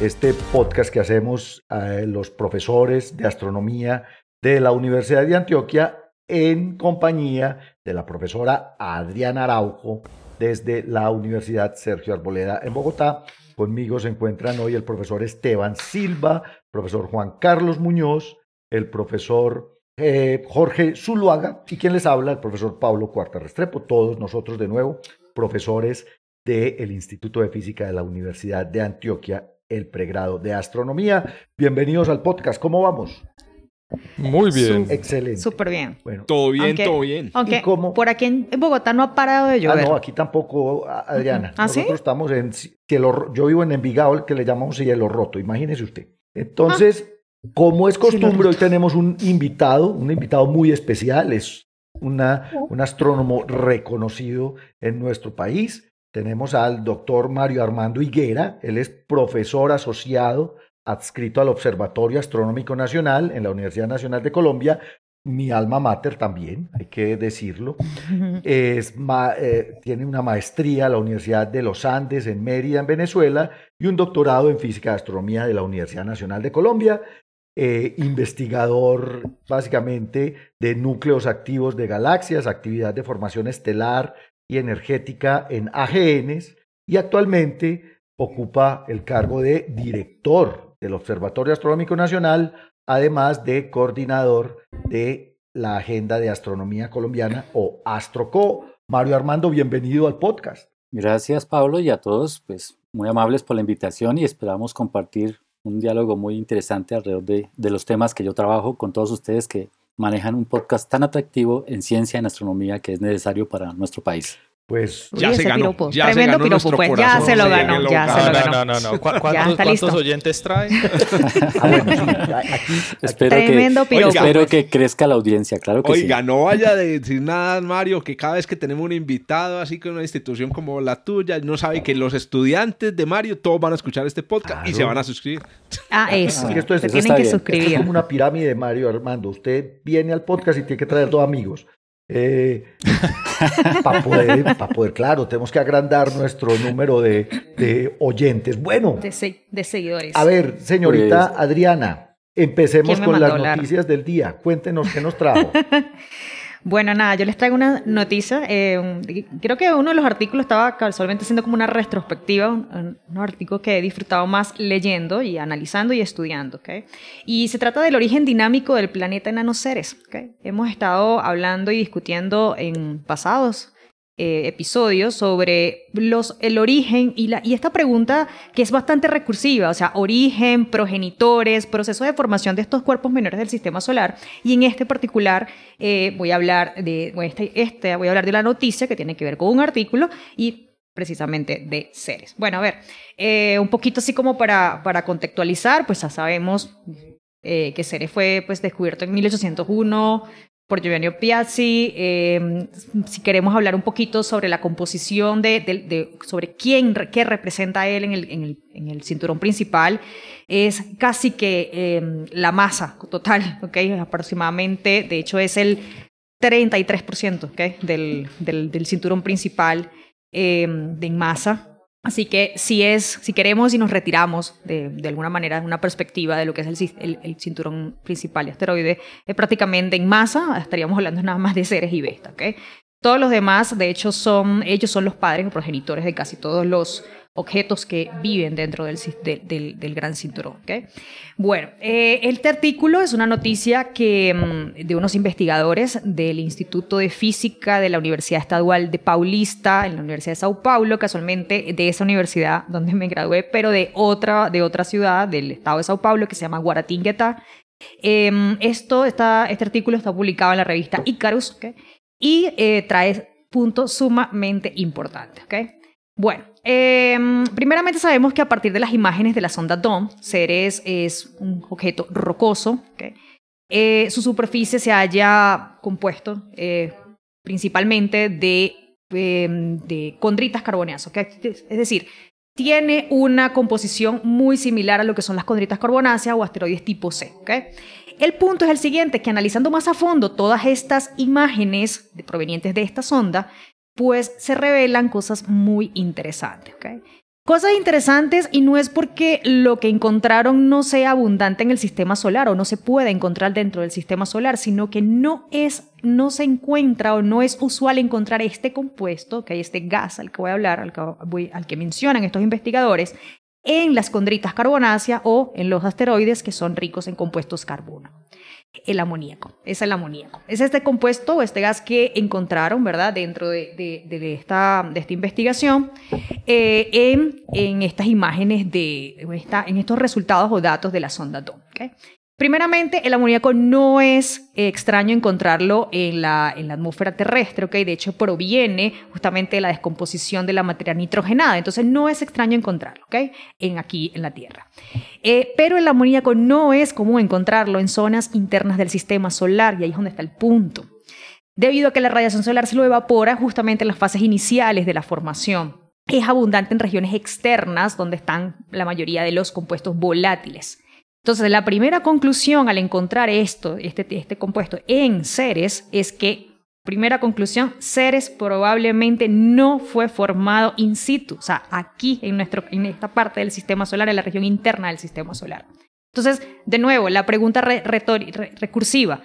este podcast que hacemos a los profesores de astronomía de la Universidad de Antioquia en compañía de la profesora Adriana Araujo desde la Universidad Sergio Arboleda en Bogotá. Conmigo se encuentran hoy el profesor Esteban Silva, profesor Juan Carlos Muñoz, el profesor eh, Jorge Zuluaga y quien les habla, el profesor Pablo Cuarta Restrepo, todos nosotros de nuevo, profesores del Instituto de Física de la Universidad de Antioquia, el pregrado de Astronomía. Bienvenidos al podcast, ¿cómo vamos? Muy bien. Excelente. Súper bien. Bueno, todo bien, todo bien. Aunque por aquí en Bogotá no ha parado de llover. Ah, no, aquí tampoco, Adriana. ¿Ah, Nosotros estamos en cielo, yo vivo en Envigado, el que le llamamos cielo roto, imagínese usted. Entonces, como es costumbre, hoy tenemos un invitado, un invitado muy especial, es una, un astrónomo reconocido en nuestro país. Tenemos al doctor Mario Armando Higuera, él es profesor asociado adscrito al Observatorio Astronómico Nacional en la Universidad Nacional de Colombia, mi alma mater también, hay que decirlo. Es eh, tiene una maestría en la Universidad de los Andes en Mérida, en Venezuela, y un doctorado en Física y Astronomía de la Universidad Nacional de Colombia. Eh, investigador básicamente de núcleos activos de galaxias, actividad de formación estelar y energética en AGNs, y actualmente ocupa el cargo de director del Observatorio Astronómico Nacional, además de coordinador de la Agenda de Astronomía Colombiana o AstroCo. Mario Armando, bienvenido al podcast. Gracias Pablo y a todos, pues muy amables por la invitación y esperamos compartir un diálogo muy interesante alrededor de, de, los temas que yo trabajo con todos ustedes que manejan un podcast tan atractivo en ciencia, en astronomía, que es necesario para nuestro país. Pues ya se ganó. Piropo. Ya Tremendo se ganó piropo, pues. Ya se lo ganó. Ya se lo ganó. No, no, no. ¿Cuántos, ¿cuántos oyentes trae? ah, bueno, sí, aquí, aquí. Espero, Tremendo que, piropo. espero que crezca la audiencia, claro que Oiga, sí. no vaya a decir nada, Mario, que cada vez que tenemos un invitado así con una institución como la tuya, no sabe que los estudiantes de Mario todos van a escuchar este podcast Claro. y se van a suscribir. Ah, eso. Es que esto es- se eso tienen que bien. Es suscribir. como una pirámide de Mario Armando. Usted viene al podcast y tiene que traer dos amigos. Para poder, pa poder, claro, tenemos que agrandar nuestro número de, de oyentes. Bueno, De, se- de seguidores. a ver, señorita Pues- Adriana, empecemos ¿Quién me con las noticias del día. Cuéntenos qué nos trajo. Bueno, nada, yo les traigo una noticia. eh, creo que uno de los artículos estaba casualmente haciendo como una retrospectiva, un, un artículo que he disfrutado más leyendo y analizando y estudiando. ¿ok? Y se trata del origen dinámico del planeta en nanoseres. ¿ok? Hemos estado hablando y discutiendo en pasados eh, episodios sobre los, el origen y, esta pregunta que es bastante recursiva, o sea, origen, progenitores, proceso de formación de estos cuerpos menores del sistema solar. Y en este particular eh, voy a hablar de este, este, voy a hablar de la noticia que tiene que ver con un artículo y precisamente de seres. Bueno, a ver, eh, un poquito así como para, para contextualizar, pues ya sabemos que Ceres fue pues, descubierto en 1801 por Giovanni Piazzi. Eh, si queremos hablar un poquito sobre la composición de, sobre quién, qué representa él en el, en el, cinturón principal, es casi que eh, la masa total, ¿ok? Aproximadamente, de hecho es el 33%, ¿ok? Del, del, del cinturón principal eh, de masa. Así que si es, si queremos y nos retiramos de, alguna manera una perspectiva de lo que es el, cinturón principal de asteroide, eh, prácticamente en masa estaríamos hablando nada más de Ceres y Vesta. Todos los demás, de hecho, son ellos son los padres o progenitores de casi todos los objetos que viven dentro del, del, del, gran cinturón. ¿okay? Bueno, eh, este artículo es una noticia que, mm, de unos investigadores del Instituto de Física de la Universidad Estadual de Paulista, en la Universidad de Sao Paulo, casualmente de esa universidad donde me gradué, pero de otra, de otra ciudad del estado de Sao Paulo que se llama Guaratinguetá. Eh, esto está, este artículo está publicado en la revista Icarus ¿okay? y eh, trae puntos sumamente importantes. ¿okay? Bueno, em, primeramente sabemos que a partir de las imágenes de la sonda DOM, Ceres es un objeto rocoso, eh, su superficie se haya compuesto eh, principalmente de, em, de condritas carbonáceas, es decir, tiene una composición muy similar a lo que son las condritas carbonáceas o asteroides tipo C. El punto es el siguiente, que analizando más a fondo todas estas imágenes provenientes de esta sonda, pues se revelan cosas muy interesantes. Cosas interesantes y no es porque lo que encontraron no sea abundante en el sistema solar o no se pueda encontrar dentro del sistema solar, sino que no es, no se encuentra o no es usual encontrar este compuesto, que hay este gas al que voy a hablar, al que, al que mencionan estos investigadores, en las condritas carbonáceas o en los asteroides que son ricos en compuestos carbono el amoníaco. Es el amoníaco. Es este compuesto o este gas que encontraron, ¿verdad?, dentro de, esta, de esta, investigación eh, en, en, estas imágenes, de, en estos resultados o datos de la sonda DOM. Primeramente, el amoníaco no es extraño encontrarlo en la, en la atmósfera terrestre, ¿ok? De hecho, proviene justamente de la descomposición de la materia nitrogenada, entonces no es extraño encontrarlo, ¿ok? En aquí, en la Tierra. Eh, pero el amoníaco no es común encontrarlo en zonas internas del sistema solar, y ahí es donde está el punto. Debido a que la radiación solar se lo evapora justamente en las fases iniciales de la formación. Es abundante en regiones externas, donde están la mayoría de los compuestos volátiles. Entonces, la primera conclusión al encontrar esto, este, este compuesto en Ceres, es que, primera conclusión, Ceres probablemente no fue formado in situ, o sea, aquí en, nuestro, en esta parte del sistema solar, en la región interna del sistema solar. Entonces, de nuevo, la pregunta recursiva,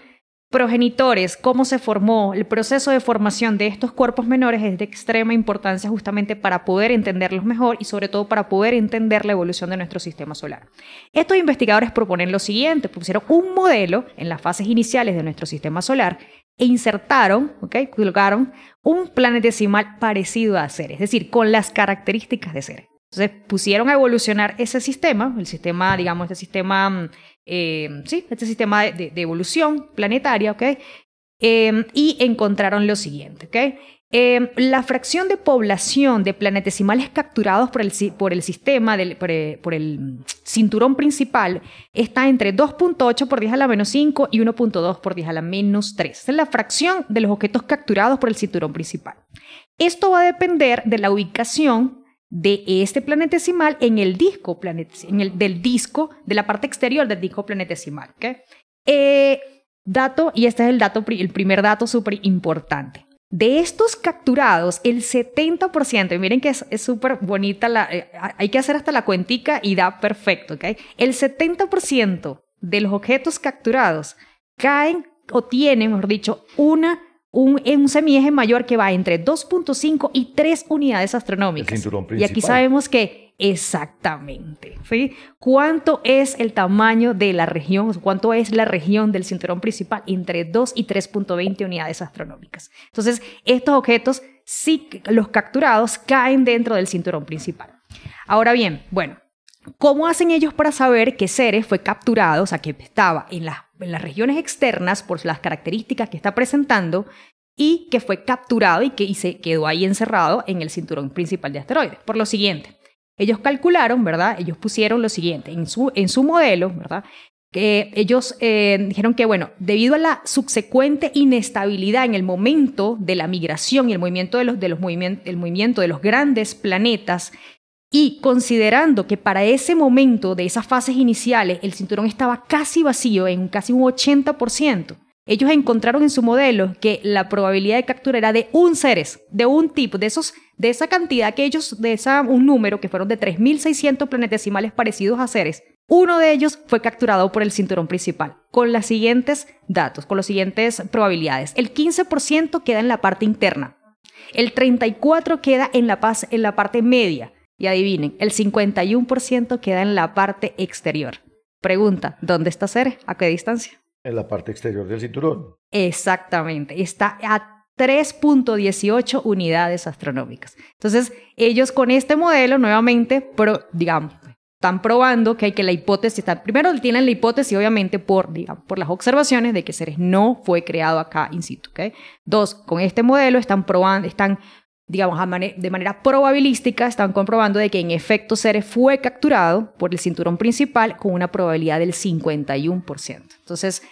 progenitores, cómo se formó, el proceso de formación de estos cuerpos menores es de extrema importancia justamente para poder entenderlos mejor y sobre todo para poder entender la evolución de nuestro sistema solar. Estos investigadores proponen lo siguiente, pusieron un modelo en las fases iniciales de nuestro sistema solar e insertaron, ¿ok? Colocaron un planetesimal parecido a Ceres, es decir, con las características de Ceres. Entonces pusieron a evolucionar ese sistema, el sistema, digamos, este sistema Em, sí, este sistema de, evolución planetaria, ¿ok? Em, y encontraron lo siguiente, ¿ok? Em, la fracción de población de planetesimales capturados por el, por el sistema, del, por, el cinturón principal, está entre 2.8 por 10 a la menos 5 y 1.2 por 10 a la menos 3. Esa es la fracción de los objetos capturados por el cinturón principal. Esto va a depender de la ubicación de este planetesimal en el disco en el, del disco, de la parte exterior del disco planetesimal. Eh, dato, y este es el, dato, el primer dato súper importante. De estos capturados, el 70%, y miren que es súper bonita, la, eh, hay que hacer hasta la cuentica y da perfecto, ¿ok? El 70% de los objetos capturados caen o tienen, mejor dicho, una un, un semieje mayor que va entre 2.5 y 3 unidades astronómicas. y aquí sabemos que exactamente, ¿sí? ¿Cuánto es el tamaño de la región? ¿Cuánto es la región del cinturón principal? Entre 2 y 3.20 unidades astronómicas. Entonces, estos objetos, sí, los capturados, caen dentro del cinturón principal. Ahora bien, bueno, ¿Cómo hacen ellos para saber que Ceres fue capturado, o sea, que estaba en las, las regiones externas por las características que está presentando y que fue capturado y que se quedó ahí encerrado en el cinturón principal de asteroides? Por lo siguiente, ellos calcularon, ¿verdad? Ellos pusieron lo siguiente en su, en su modelo, ¿verdad? Que ellos eh, dijeron que, bueno, debido a la subsecuente inestabilidad en el momento de la migración y el movimiento de los, de los el movimiento de los grandes planetas y considerando que para ese momento de esas fases iniciales el cinturón estaba casi vacío, en casi un 80%, ellos encontraron en su modelo que la probabilidad de captura era de un Ceres, de un tipo, de, esos, de esa cantidad que ellos, de un número que fueron de 3.600 planetesimales parecidos a Ceres, uno de ellos fue capturado por el cinturón principal, con los siguientes datos, con las siguientes probabilidades. El 15% queda en la parte interna, el 34% queda en la, en la parte media, y adivinen, el 51% queda en la parte exterior. Pregunta, ¿dónde está Ceres? ¿A qué distancia? En la parte exterior del cinturón. Exactamente, está a 3.18 unidades astronómicas. Entonces, ellos con este modelo nuevamente, pero digamos, están probando que hay que la hipótesis, está, primero tienen la hipótesis obviamente por, digamos, por las observaciones de que Ceres no fue creado acá in situ. ¿okay? Dos, con este modelo están probando, están digamos, de manera probabilística, están comprobando de que en efecto Ceres fue capturado por el cinturón principal con una probabilidad del 51%. Entonces,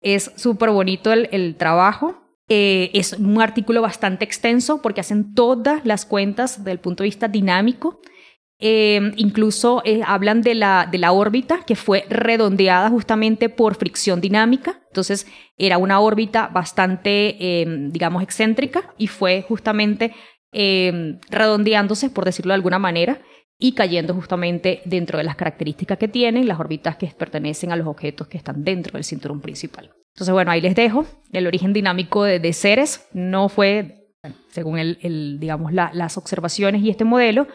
es súper bonito el, trabajo. Eh, es un artículo bastante extenso porque hacen todas las cuentas desde el punto de vista dinámico. Eh, incluso eh, hablan de la, de la órbita que fue redondeada justamente por fricción dinámica. Entonces era una órbita bastante, digamos, excéntrica y fue justamente Em, redondeándose, por decirlo de alguna manera, y cayendo justamente dentro de las características que tienen las órbitas que pertenecen a los objetos que están dentro del cinturón principal. Entonces, bueno, ahí les dejo. El origen dinámico de, de Ceres no fue, según el, digamos, las observaciones y este modelo,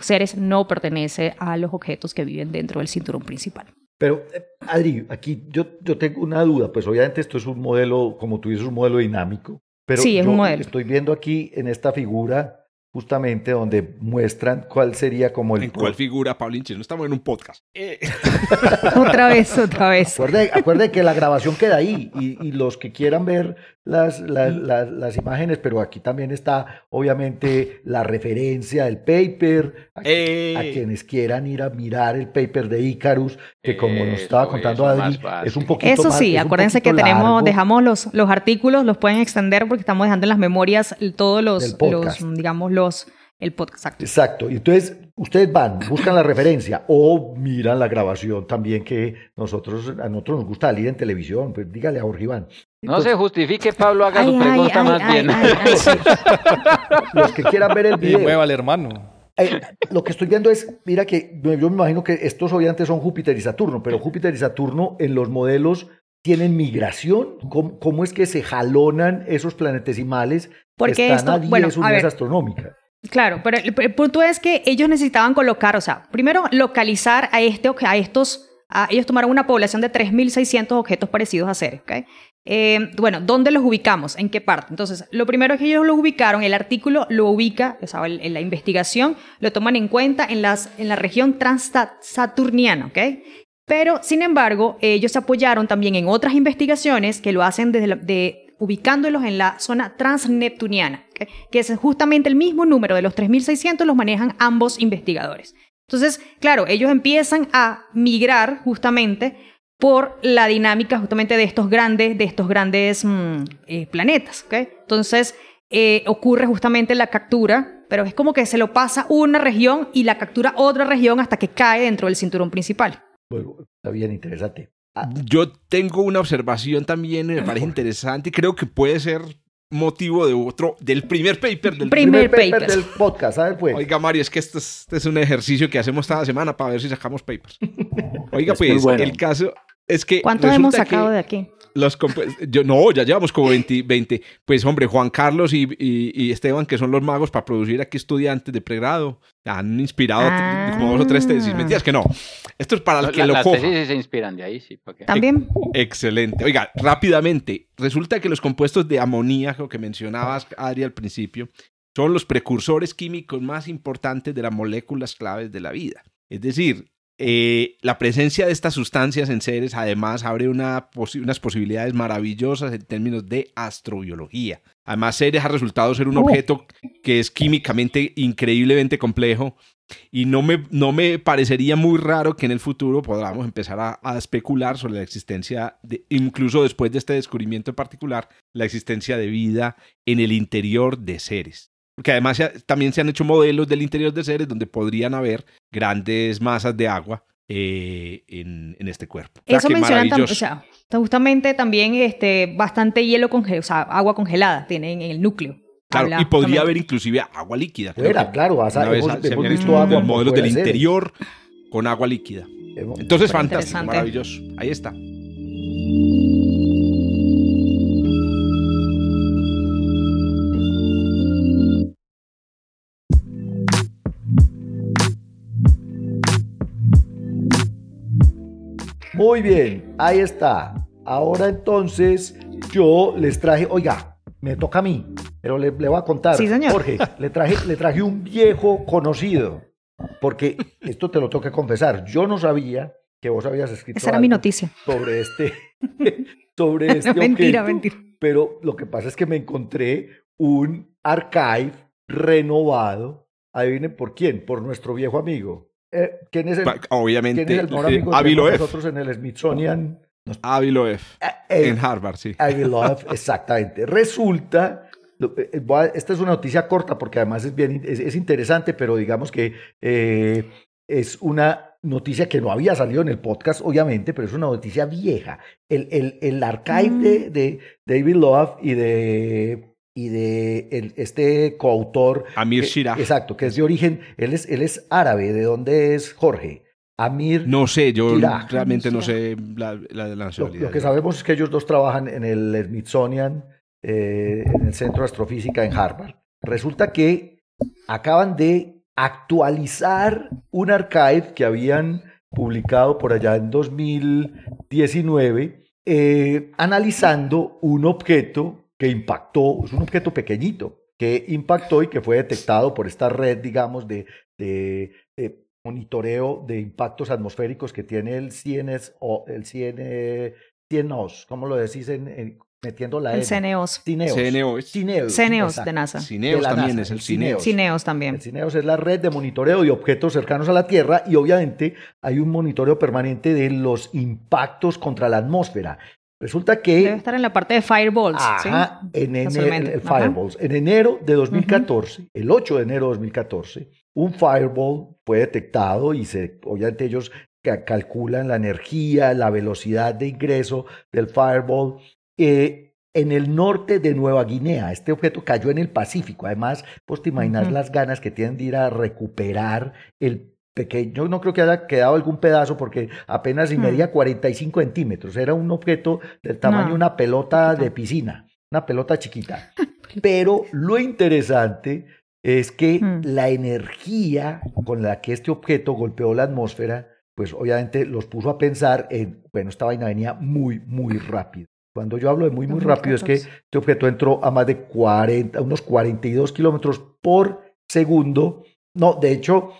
Ceres no pertenece a los objetos que viven dentro del cinturón principal. Pero, eh, Adri, aquí yo, yo tengo una duda, pues obviamente esto es un modelo, como tú dices, un modelo dinámico, pero sí, es yo un modelo. estoy viendo aquí en esta figura justamente donde muestran cuál sería como el... ¿En cuál figura, Paulinche? No estamos en un podcast. Eh. otra vez, otra vez. Acuerde, que la grabación queda ahí y, los que quieran ver las, las, las, imágenes, pero aquí también está obviamente la referencia del paper, a, eh. quienes quieran ir a mirar el paper de Icarus, que como nos estaba contando Adri, es un poquito Eso sí, acuérdense que tenemos, dejamos los, los artículos, los pueden extender porque estamos dejando en las memorias todos los, los digamos, los el podcast. Exacto. Y entonces ustedes van, buscan la referencia o miran la grabación también que nosotros, a nosotros nos gusta salir en televisión. Pues dígale a Jorge Iván. No se justifique, Pablo, haga su pregunta más bien. Los que quieran ver el video. mueva al hermano. Eh, lo que estoy viendo es, mira que yo me imagino que estos obviamente son Júpiter y Saturno, pero Júpiter y Saturno en los modelos tienen migración. ¿Cómo, es que se jalonan esos planetesimales Porque que están esto, a 10 bueno, astronómica? Claro, pero el, punto es que ellos necesitaban colocar, o sea, primero localizar a, este, a estos, ellos tomaron una población de 3.600 objetos parecidos a Ceres, ¿okay? Eh, bueno, ¿dónde los ubicamos? ¿En qué parte? Entonces, lo primero es que ellos los ubicaron, el artículo lo ubica, o sea, en la investigación lo toman en cuenta en, las, en la región transsaturniana, ¿ok? Pero, sin embargo, ellos se apoyaron también en otras investigaciones que lo hacen de, ubicándolos en la zona transneptuniana, que es justamente el mismo número de los 3.600 los manejan ambos investigadores. Entonces, claro, ellos empiezan a migrar justamente por la dinámica justamente de estos grandes, de estos grandes mm, eh, planetas. Entonces, eh, ocurre justamente la captura, pero es como que se lo pasa una región y la captura otra región hasta que cae dentro del cinturón principal. Bueno, está bien interesante. Ah. Yo tengo una observación también, me parece interesante y creo que puede ser motivo de otro, del primer paper del primer, paper, del podcast. ¿sabes? Pues. Oiga, Mario, es que este es, este es, un ejercicio que hacemos cada semana para ver si sacamos papers. Oiga, pues, el caso es que. ¿Cuántos hemos sacado de aquí? Los yo, no, ya llevamos como 20, 20. Pues hombre, Juan Carlos y, y, Esteban, que son los magos para producir aquí estudiantes de pregrado, han inspirado como dos o tres tesis. Ah. Mentiras que no. Esto es para el que lo las coja. tesis se inspiran de ahí, sí. También. Excelente. Oiga, rápidamente, resulta que los compuestos de amoníaco que mencionabas, Adri, al principio, son los precursores químicos más importantes de las moléculas claves de la vida. Es decir, eh, la presencia de estas sustancias en seres además abre unas posibilidades maravillosas en términos de astrobiología. Además, Ceres ha resultado ser un oh. objeto que es químicamente increíblemente complejo y no me, no me parecería muy raro que en el futuro podamos empezar a, especular sobre la existencia, de, incluso después de este descubrimiento en particular, la existencia de vida en el interior de seres. Porque además también se han hecho modelos del interior de seres donde podrían haber grandes masas de agua eh, en, este cuerpo. Eso mencionan también, o sea, justamente también este, bastante hielo congelado, o sea, agua congelada tienen en el núcleo. Claro, y podría haber inclusive agua líquida. Era, claro, hemos, visto agua modelos del interior con agua líquida. Entonces, fantástico, maravilloso. Ahí está. Muy bien, ahí está. Ahora entonces yo les traje, oiga, me toca a mí, pero le, voy a contar. Sí, señor. Jorge, le traje, le traje un viejo conocido, porque esto te lo tengo que confesar. Yo no sabía que vos habías escrito. Esa era mi noticia. Sobre este, sobre este mentira, mentira. Pero lo que pasa es que me encontré un archive renovado. Adivinen por quién, por nuestro viejo amigo. Eh, ¿Quién es el, Obviamente, ¿quién es el mejor eh, amigo de Aviloef. nosotros en el Smithsonian? Nos- Aviloef. eh, En Harvard, sí. Aviloef, exactamente. Resulta, lo- eh, esta es una noticia corta porque además es bien es, es interesante, pero digamos que eh, es una noticia que no había salido en el podcast, obviamente, pero es una noticia vieja. El, el, el archive Mm. de, de David Love y de y de el- este coautor Amir Shirah. exacto, que es de origen, él es, él es árabe, ¿de dónde es Jorge? Amir No sé, yo Shirah. realmente no sé la, la, la lo, nacionalidad. lo que sabemos es que ellos dos trabajan en el Smithsonian, eh, en el Centro de Astrofísica en Harvard. Resulta que acaban de actualizar un archive que habían publicado por allá en 2019, eh, analizando un objeto que impactó, es un objeto pequeñito, que impactó y que fue detectado por esta red, digamos, de, de- de monitoreo de impactos atmosféricos que tiene el CNS o el CN, CNOS, ¿cómo lo decís en, en- metiendo la El N? CNEOS. Cineos. CNEOS exacto. de NASA. Cineos de también NASA, es el el Cineos. Cineos también. El CINEOS es la red de monitoreo de objetos cercanos a la Tierra y obviamente hay un monitoreo permanente de los impactos contra la atmósfera. Resulta que Debe estar en la parte de Fireballs. ¿sí? Ajá, en enero, Ajá. En de 2014, el 8 de enero de 2014, un Fireball fue detectado y se, obviamente ellos ca- calculan la energía, la velocidad de ingreso del Fireball eh, en el norte de Nueva Guinea. Este objeto cayó en el Pacífico. Además, pues te imaginas las ganas que tienen de ir a recuperar el pequeño, yo no creo que haya quedado algún pedazo porque apenas y Hmm. medía 45 centímetros. Era un objeto del tamaño de una pelota de piscina, una pelota chiquita. Pero lo interesante es que Hmm. la energía con la que este objeto golpeó la atmósfera, pues obviamente los puso a pensar en, bueno, esta vaina venía muy, muy rápido. Cuando yo hablo de muy, muy rápido es que 2014. este objeto entró a más de 40, unos 42 kilómetros por segundo. No, de hecho,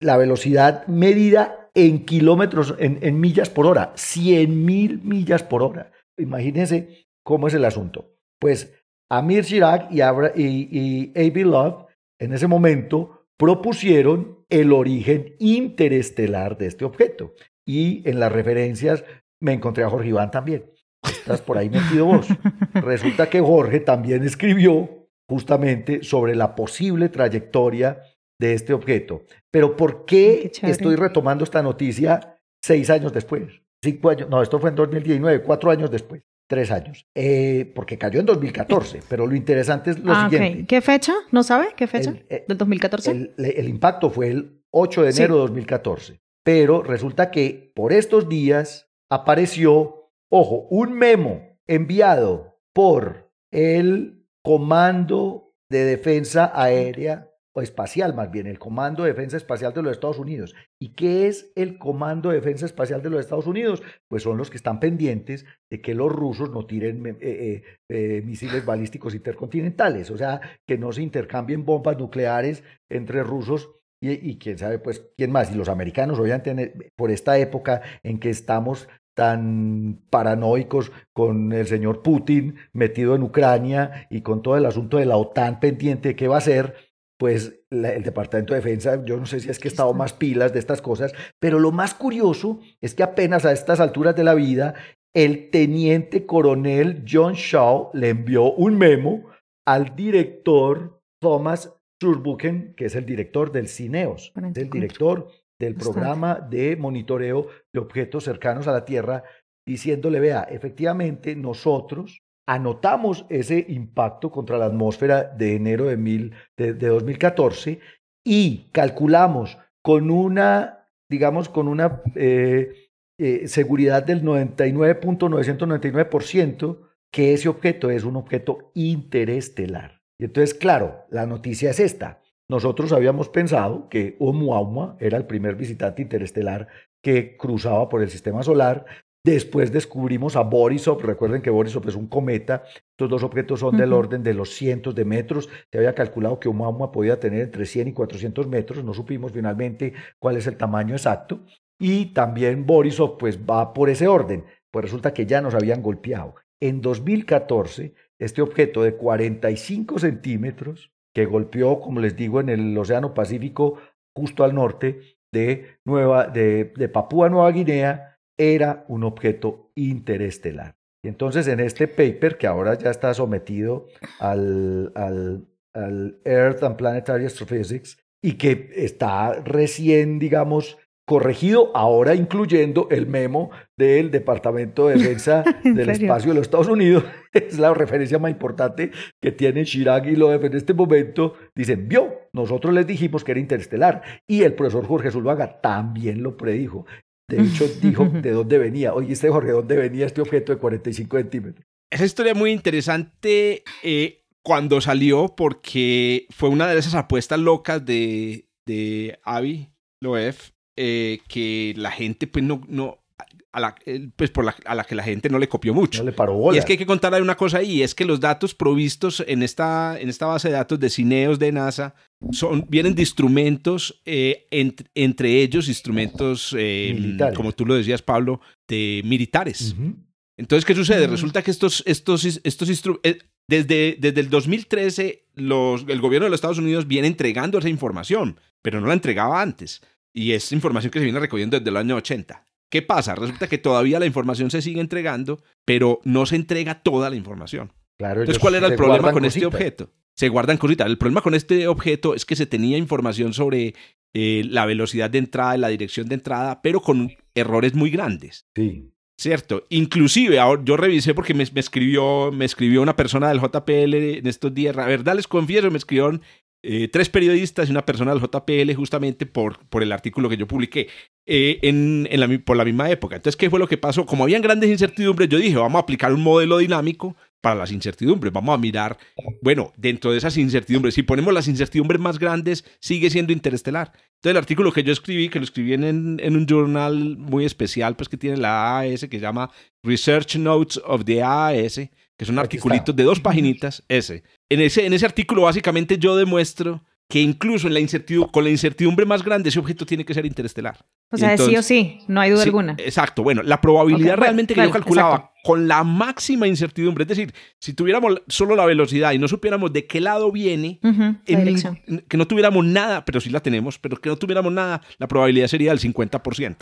la velocidad medida en kilómetros, en, millas por hora, 100 mil millas por hora. Imagínense cómo es el asunto. Pues Amir Chirac y, Abra- y, y. Love en ese momento propusieron el origen interestelar de este objeto. Y en las referencias me encontré a Jorge Iván también. Estás por ahí metido vos. Resulta que Jorge también escribió justamente sobre la posible trayectoria de este objeto. Pero ¿por Qué estoy retomando esta noticia seis años después? Cinco años, no, esto fue en 2019, cuatro años después, tres años. Eh, porque cayó en 2014, pero lo interesante es lo ah, siguiente. ¿Qué fecha? ¿No sabe qué fecha? El, eh, ¿Del 2014? el, el impacto fue el 8 de Sí. enero de 2014, pero resulta que por estos días apareció, ojo, un memo enviado por el Comando de Defensa Aérea Espacial, más bien, el Comando de Defensa Espacial de los Estados Unidos. ¿Y qué es el Comando de Defensa Espacial de los Estados Unidos? Pues son los que están pendientes de que los rusos no tiren eh, eh, eh, misiles balísticos intercontinentales, o sea, que no se intercambien bombas nucleares entre rusos y, y quién sabe, pues, quién más. Y los americanos, obviamente, por esta época en que estamos tan paranoicos con el señor Putin metido en Ucrania y con todo el asunto de la OTAN pendiente de qué va a hacer, pues la- el Departamento de Defensa, yo no sé si es que ha estado más pilas de estas cosas, pero lo más curioso es que apenas a estas alturas de la vida, el teniente coronel John Shaw le envió un memo al director Thomas Surbuchen, que es el director del CINEOS, es el 44. director del programa de monitoreo de objetos cercanos a la Tierra, diciéndole, vea, efectivamente nosotros anotamos ese impacto contra la atmósfera de enero de, mil, de, de 2014 y calculamos con una, digamos, con una eh, eh, seguridad del 99.999% que ese objeto es un objeto interestelar. Y entonces, claro, la noticia es esta. Nosotros habíamos pensado que Oumuamua era el primer visitante interestelar que cruzaba por el sistema solar. Después descubrimos a Borisov. Recuerden que Borisov es un cometa. Estos dos objetos son del orden de los cientos de metros. Se había calculado que Oumuamua podía tener entre 100 y 400 metros. No supimos finalmente cuál es el tamaño exacto. Y también Borisov pues va por ese orden. Pues resulta que ya nos habían golpeado. En 2014, este objeto de 45 centímetros que golpeó, como les digo, en el Océano Pacífico justo al norte de, Nueva, de, de Papúa Nueva Guinea, era un objeto interestelar. Y entonces en este paper, que ahora ya está sometido al, al, al Earth and Planetary Astrophysics, y que está recién, digamos, corregido, ahora incluyendo el memo del Departamento de Defensa del Espacio de los Estados Unidos. Es la referencia más importante que tiene Chirac y Loef en este momento. Dicen, vio, nosotros les dijimos que era interestelar. Y el profesor Jorge Zuluaga también lo predijo. De hecho, dijo de dónde venía. Oye, este Jorge, ¿dónde venía este objeto de 45 centímetros? Esa historia es muy interesante eh, cuando salió porque fue una de esas apuestas locas de, de Avi Loef eh, que la gente pues no, no a la, pues por la, a la que la gente no le copió mucho. No le paró bola. Y es que hay que contar una cosa ahí, es que los datos provistos en esta, en esta base de datos de cineos de NASA son, vienen de instrumentos, eh, ent, entre ellos instrumentos, eh, como tú lo decías, Pablo, de militares. Uh -huh. Entonces, ¿qué sucede? -huh. Resulta que estos, estos, estos instrumentos... Eh, desde, desde el 2013, los, el gobierno de los Estados Unidos viene entregando esa información, pero no la entregaba antes. Y es información que se viene recogiendo desde el año 80. ¿Qué pasa? Resulta que todavía la información se sigue entregando, pero no se entrega toda la información. Claro, Entonces, ¿cuál era el problema con este objeto? Se guardan cositas. El problema con este objeto es que se tenía información sobre eh, la velocidad de entrada y la dirección de entrada, pero con errores muy grandes. Sí. Cierto. Inclusive, ahora yo revisé porque me, me, escribió, me escribió una persona del JPL en estos días. La verdad les confieso, me escribieron eh, tres periodistas y una persona del JPL justamente por, por el artículo que yo publiqué eh, en, en la, por la misma época. Entonces, ¿qué fue lo que pasó? Como habían grandes incertidumbres, yo dije, vamos a aplicar un modelo dinámico para las incertidumbres. Vamos a mirar, bueno, dentro de esas incertidumbres, si ponemos las incertidumbres más grandes, sigue siendo interestelar. Entonces, el artículo que yo escribí, que lo escribí en, en un journal muy especial, pues que tiene la AAS, que se llama Research Notes of the AAS, que es un articulito de dos paginitas, ese. En ese, en ese artículo básicamente yo demuestro que incluso en la incertidumbre, con la incertidumbre más grande, ese objeto tiene que ser interestelar. O sea, Entonces, sí o sí, no hay duda sí, alguna. Exacto, bueno, la probabilidad okay, realmente bueno, que claro, yo calculaba exacto. con la máxima incertidumbre, es decir, si tuviéramos solo la velocidad y no supiéramos de qué lado viene, uh -huh, en, que no tuviéramos nada, pero sí la tenemos, pero que no tuviéramos nada, la probabilidad sería del 50%.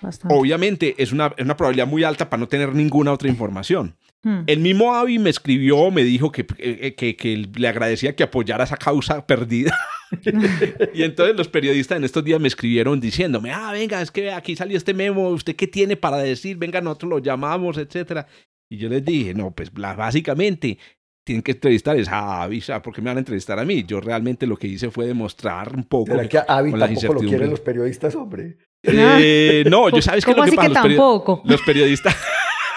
Bastante. Obviamente es una, es una probabilidad muy alta para no tener ninguna otra información. Hmm. El mismo Avi me escribió, me dijo que, que, que, que, le agradecía que apoyara esa causa perdida. y entonces los periodistas en estos días me escribieron diciéndome, ah, venga, es que aquí salió este memo, ¿usted qué tiene para decir? Venga, nosotros lo llamamos, etcétera. Y yo les dije, no, pues básicamente tienen que entrevistar es a Avi, ¿por qué me van a entrevistar a mí? Yo realmente lo que hice fue demostrar un poco. ¿Será que a Avi tampoco lo quieren los periodistas, hombre? Eh, no, yo sabes que lo que pasa, los, tampoco? los periodistas...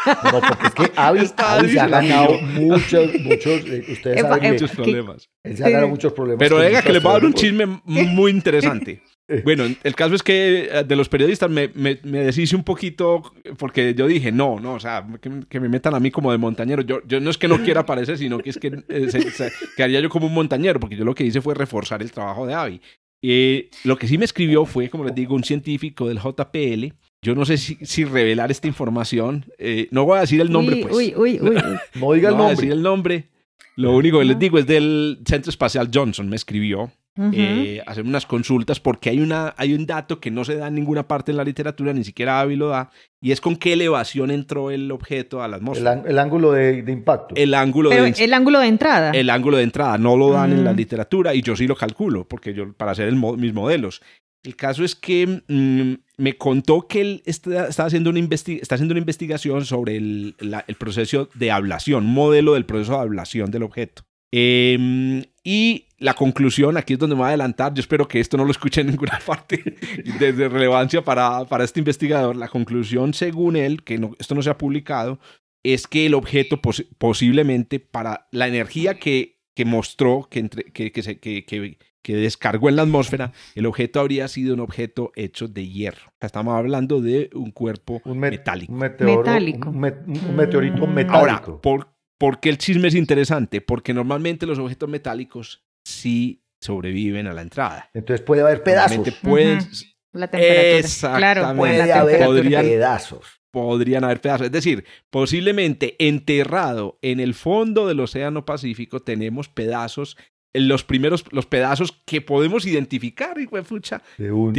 No, porque es que Avi, se ha ganado muchos, muchos, eh, ustedes saben muchos que problemas. él se ha ganado muchos problemas. Pero venga, que les voy a dar un chisme muy interesante. Bueno, el caso es que eh, de los periodistas me, me, me deshice un poquito porque yo dije, no, no, o sea, que, que me metan a mí como de montañero. Yo, yo no es que no quiera aparecer, sino que es que eh, se, se, quedaría yo como un montañero, porque yo lo que hice fue reforzar el trabajo de Avi. Eh, lo que sí me escribió fue, como les digo, un científico del JPL. Yo no sé si, si revelar esta información. Eh, no voy a decir el nombre, uy, pues. Uy, uy, uy. No diga el no voy a decir el nombre. Lo único que les digo es del Centro Espacial Johnson. Me escribió Uh -huh. eh, hacer unas consultas porque hay, una, hay un dato que no se da en ninguna parte de la literatura, ni siquiera Avi lo da, y es con qué elevación entró el objeto a la El, atmósfera. an- el ángulo de, de impacto. El, ángulo Pero de el ángulo de entrada. el ángulo de entrada no lo dan Mm. en la literatura y yo sí lo calculo porque yo para hacer el mis modelos. El caso es que mmm, me contó que él está, está, haciendo una está haciendo una investigación sobre el, la, el, proceso de ablación, un modelo del proceso de ablación del objeto. Eh, y la conclusión, aquí es donde me voy a adelantar, yo espero que esto no lo escuche en ninguna parte de, de relevancia para, para, este investigador, la conclusión según él, que no, esto no se ha publicado, es que el objeto pos posiblemente para la energía que, que mostró, que, entre, que, que, se, que, que, que descargó en la atmósfera, el objeto habría sido un objeto hecho de hierro. Estamos hablando de un cuerpo un met metálico. Un, meteoro, metálico. Un, met un, meteorito metálico. Ahora, ¿por, ¿por qué el chisme es interesante? Porque normalmente los objetos metálicos sí sobreviven a la entrada. Entonces puede haber pedazos. Pueden, uh -huh. La temperatura. Exactamente. Claro, puede haber podrían, pedazos. Podrían haber pedazos. Es decir, posiblemente enterrado en el fondo del Océano Pacífico tenemos pedazos los primeros, los pedazos que podemos identificar, hijo de fucha, De un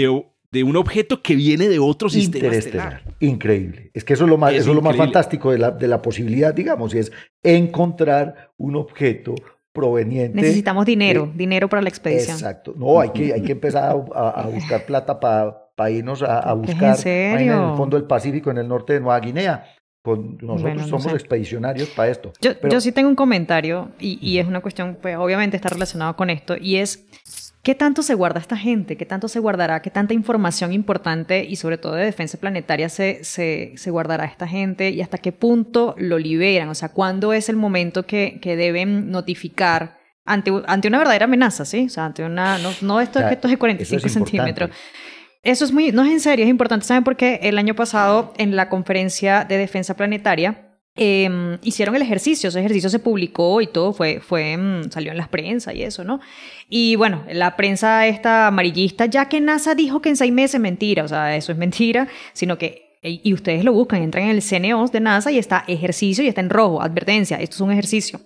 de, un objeto que viene de otro sistema interestelar. estelar. Increíble. Es que eso es lo más, Es eso es lo más fantástico de la, de la posibilidad, digamos, y es encontrar un objeto proveniente. Necesitamos dinero, dinero para la expedición. Exacto. No, hay que, hay que empezar a, buscar plata para irnos a, a ¿Es en buscar serio? en el fondo del Pacífico, en el norte de Nueva Guinea. Con, nosotros Bueno, no somos sé. expedicionarios para esto. Yo, Pero- yo sí tengo un comentario y, y es una cuestión, pues obviamente está relacionado con esto y es, ¿qué tanto se guarda esta gente? ¿Qué tanto se guardará? ¿Qué tanta información importante y sobre todo de defensa planetaria se, se, se guardará esta gente? ¿Y hasta qué punto lo liberan? O sea, ¿cuándo es el momento que, que deben notificar ante, ante una verdadera amenaza, ¿sí? O sea, ante una, no, no estos O sea, objetos de eso 45 es centímetros. Eso es muy, no es en serio, es importante. ¿Saben por qué? El año pasado, en la conferencia de defensa planetaria, eh, hicieron el ejercicio. Ese ejercicio se publicó y todo fue, fue, mm, salió en las prensa y eso, ¿no? Y bueno, la prensa esta amarillista, ya que NASA dijo que en seis meses, mentira, o sea, eso es mentira, sino que, y ustedes lo buscan, entran en el CNO de NASA y está ejercicio y está en rojo, advertencia, esto es un ejercicio.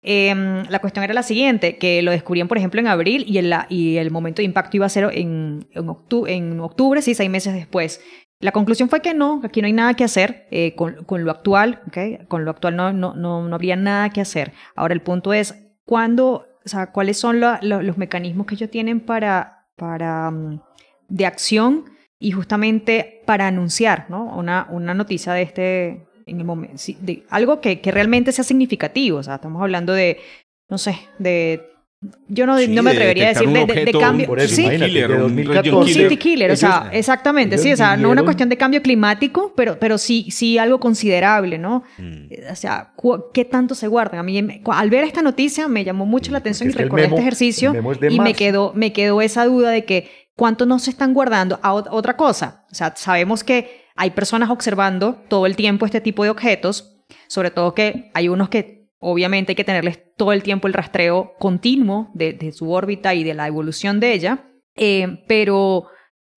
Em, la cuestión era la siguiente, que lo descubrían, por ejemplo, en abril y, el momento de impacto iba a ser en, en, octu- en octubre, sí, seis meses después. La conclusión fue que no, aquí no hay nada que hacer eh, con, lo actual, ¿ok? Con lo actual no, no, no, habría nada que hacer. Ahora, el punto es, ¿cuándo, o sea, cuáles son los mecanismos que ellos tienen para, para, mm, de acción y justamente para anunciar, ¿no? Una, una noticia de este, en el momento, de algo que, que realmente sea significativo. O sea, estamos hablando de, no sé, de, yo no, Sí, no me de atrevería a detectar decir de, de- de cambio. Por eso, sí, Killer, de un 2014. region un city killer, o sea, exactamente, ellos sí, o sea, no una cuestión de cambio climático, pero, pero sí, sí algo considerable, ¿no? Mm. O sea, ¿qué tanto se guardan? A mí, al ver esta noticia, me llamó mucho la atención y porque el recordé memo- este ejercicio es de y me quedó, me quedó esa duda de que cuánto no se están guardando a ot- otra cosa. O sea, sabemos que hay personas observando todo el tiempo este tipo de objetos, sobre todo que hay unos que obviamente hay que tenerles todo el tiempo el rastreo continuo de, de su órbita y de la evolución de ella, eh, pero...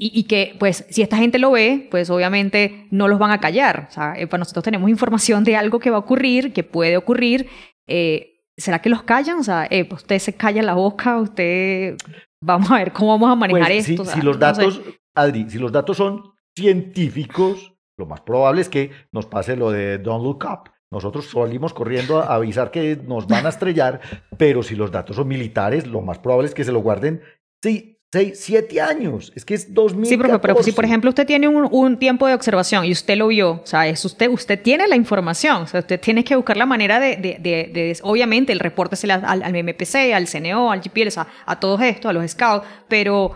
Y, y que, pues, si esta gente lo ve, pues obviamente no los van a callar. O sea, eh, pues nosotros tenemos información de algo que va a ocurrir, que puede ocurrir. eh, ¿Será que los callan? O sea, eh, pues usted se calla la boca, usted... Vamos a ver cómo vamos a manejar Pues, si, esto. o sea, si los no sé. datos, Adri, si los datos son científicos, lo más probable es que nos pase lo de Don't Look Up. Nosotros salimos corriendo a avisar que nos van a estrellar, pero si los datos son militares, lo más probable es que se lo guarden sí, seis, siete años. Es que es 2014. Sí, profe, pero si por ejemplo usted tiene un, un tiempo de observación y usted lo vio, o sea, es usted, usted tiene la información, o sea, usted tiene que buscar la manera de, de, de- de- obviamente, el reporte se le da al, al MPC, al CNO, al GPS, a, a todos estos, a los scouts, pero,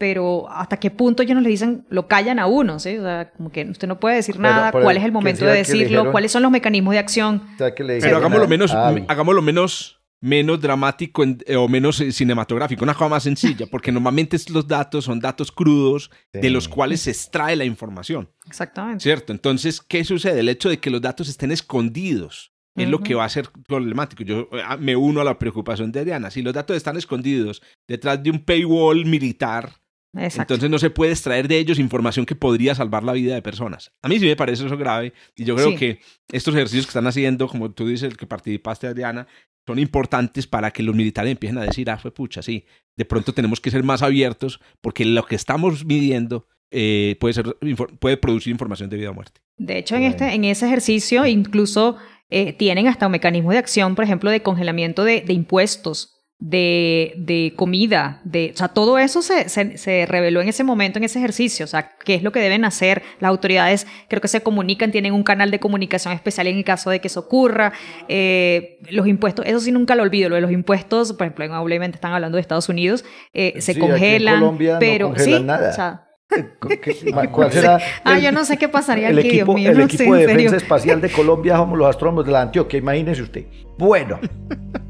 pero hasta qué punto ellos no le dicen, lo callan a uno, ¿sí? O sea, como que usted no puede decir Pero- nada, pero cuál es el momento de decirlo, dijeron- cuáles son los mecanismos de acción. O sea, Pero hagámoslo menos, hagámoslo menos, menos dramático en- eh, o menos eh, cinematográfico, una cosa más sencilla, porque normalmente los datos son datos crudos de los cuales se extrae la información, Exactamente. ¿cierto? Entonces, ¿qué sucede? El hecho de que los datos estén escondidos es lo que va a ser problemático. Yo eh, me uno a la preocupación de Adriana. Si los datos están escondidos detrás de un paywall militar, Exacto. entonces no se puede extraer de ellos información que podría salvar la vida de personas. A mí sí me parece eso grave y yo creo Sí. que estos ejercicios que están haciendo, como tú dices, el que participaste, Adriana, son importantes para que los militares empiecen a decir, ah, fue pucha, sí, de pronto tenemos que ser más abiertos porque lo que estamos midiendo eh, puede, ser, puede producir información de vida o muerte. De hecho, en, este, en ese ejercicio incluso eh, tienen hasta un mecanismo de acción, por ejemplo, de congelamiento de, de impuestos, de, de comida, de, o sea, todo eso se, se, se reveló en ese momento, en ese ejercicio, o sea, qué es lo que deben hacer. Las autoridades creo que se comunican, tienen un canal de comunicación especial en el caso de que eso ocurra. Eh, los impuestos, eso sí nunca lo olvido, lo de los impuestos, por ejemplo, obviamente están hablando de Estados Unidos, eh, se Sí, aquí en congelan, Colombia no pero congelan sí, nada. o sea, ¿Qué- ¿Cuál será? ah, el- yo no sé qué pasaría el aquí, equipo, Dios mío, el no equipo sé, de defensa espacial de Colombia somos los astrónomos de la Antioquia, imagínese usted. Bueno,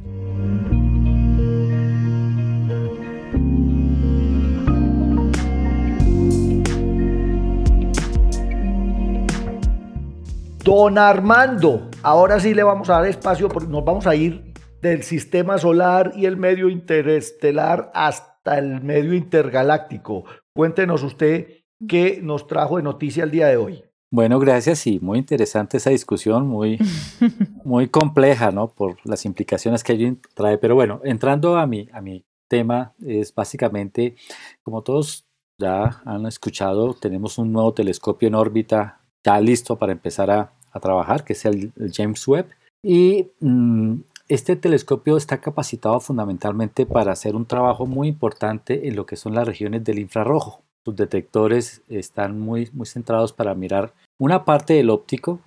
don Armando, ahora sí le vamos a dar espacio porque nos vamos a ir del sistema solar y el medio interestelar hasta el medio intergaláctico. Cuéntenos usted qué nos trajo de noticia el día de hoy. Bueno, gracias y muy interesante esa discusión, muy, muy compleja, ¿no? Por las implicaciones que ello trae. Pero bueno, entrando a mi, a mi tema, es básicamente, como todos ya han escuchado, tenemos un nuevo telescopio en órbita ya listo para empezar a, trabajar, que es el, James Webb. Y mm, este telescopio está capacitado fundamentalmente para hacer un trabajo muy importante en lo que son las regiones del infrarrojo. Sus detectores están muy, muy centrados para mirar una parte del óptico,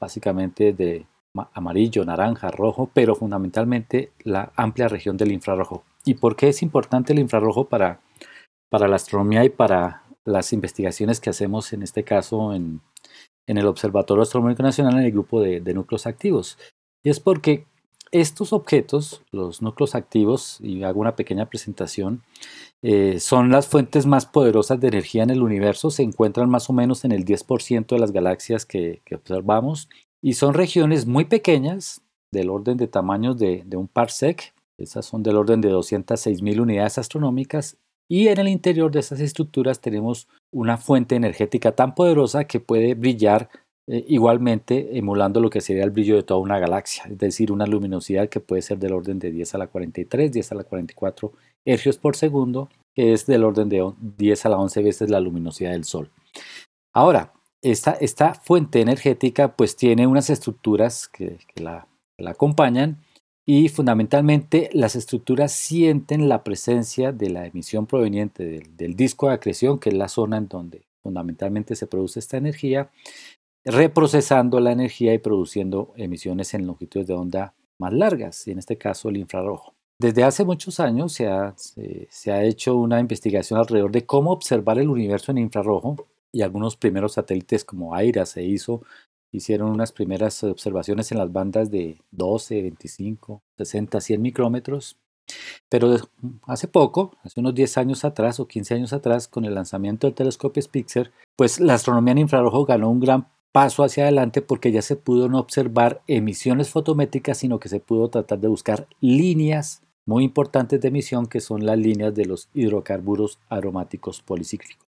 básicamente de amarillo, naranja, rojo, pero fundamentalmente la amplia región del infrarrojo. ¿Y por qué es importante el infrarrojo para, para la astronomía y para las investigaciones que hacemos en este caso en, en el Observatorio Astronómico Nacional en el grupo de, de núcleos activos? Y es porque estos objetos, los núcleos activos, y hago una pequeña presentación, eh, son las fuentes más poderosas de energía en el universo, se encuentran más o menos en el 10% de las galaxias que, observamos y son regiones muy pequeñas, del orden de tamaños de, un parsec, esas son del orden de 206 mil unidades astronómicas y en el interior de esas estructuras tenemos una fuente energética tan poderosa que puede brillar eh, igualmente emulando lo que sería el brillo de toda una galaxia, es decir, una luminosidad que puede ser del orden de 10 a la 43, 10 a la 44 hercios por segundo, que es del orden de 10 a la 11 veces la luminosidad del Sol. Ahora, esta, esta fuente energética pues tiene unas estructuras que, la, acompañan y fundamentalmente las estructuras sienten la presencia de la emisión proveniente del, disco de acreción, que es la zona en donde fundamentalmente se produce esta energía, reprocesando la energía y produciendo emisiones en longitudes de onda más largas, y en este caso el infrarrojo. Desde hace muchos años se ha, se, ha, hecho una investigación alrededor de cómo observar el universo en infrarrojo y algunos primeros satélites como AIRA se hizo, hicieron unas primeras observaciones en las bandas de 12, 25, 60, 100 micrómetros. Pero hace poco, hace unos 10 años atrás o 15 años atrás, con el lanzamiento del telescopio Spitzer, pues la astronomía en infrarrojo ganó un gran paso hacia adelante porque ya se pudo no observar emisiones fotométricas, sino que se pudo tratar de buscar líneas muy importantes de emisión que son las líneas de los hidrocarburos aromáticos policíclicos.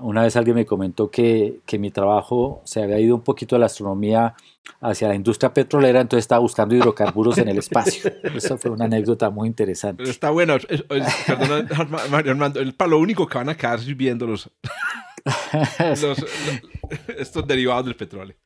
Una vez alguien me comentó que, que, mi trabajo se había ido un poquito de la astronomía hacia la industria petrolera, entonces estaba buscando hidrocarburos en el espacio. Eso fue una anécdota muy interesante. está bueno. Perdón, Mario Armando, el, para lo único que van a quedar viendo los, estos derivados del petróleo.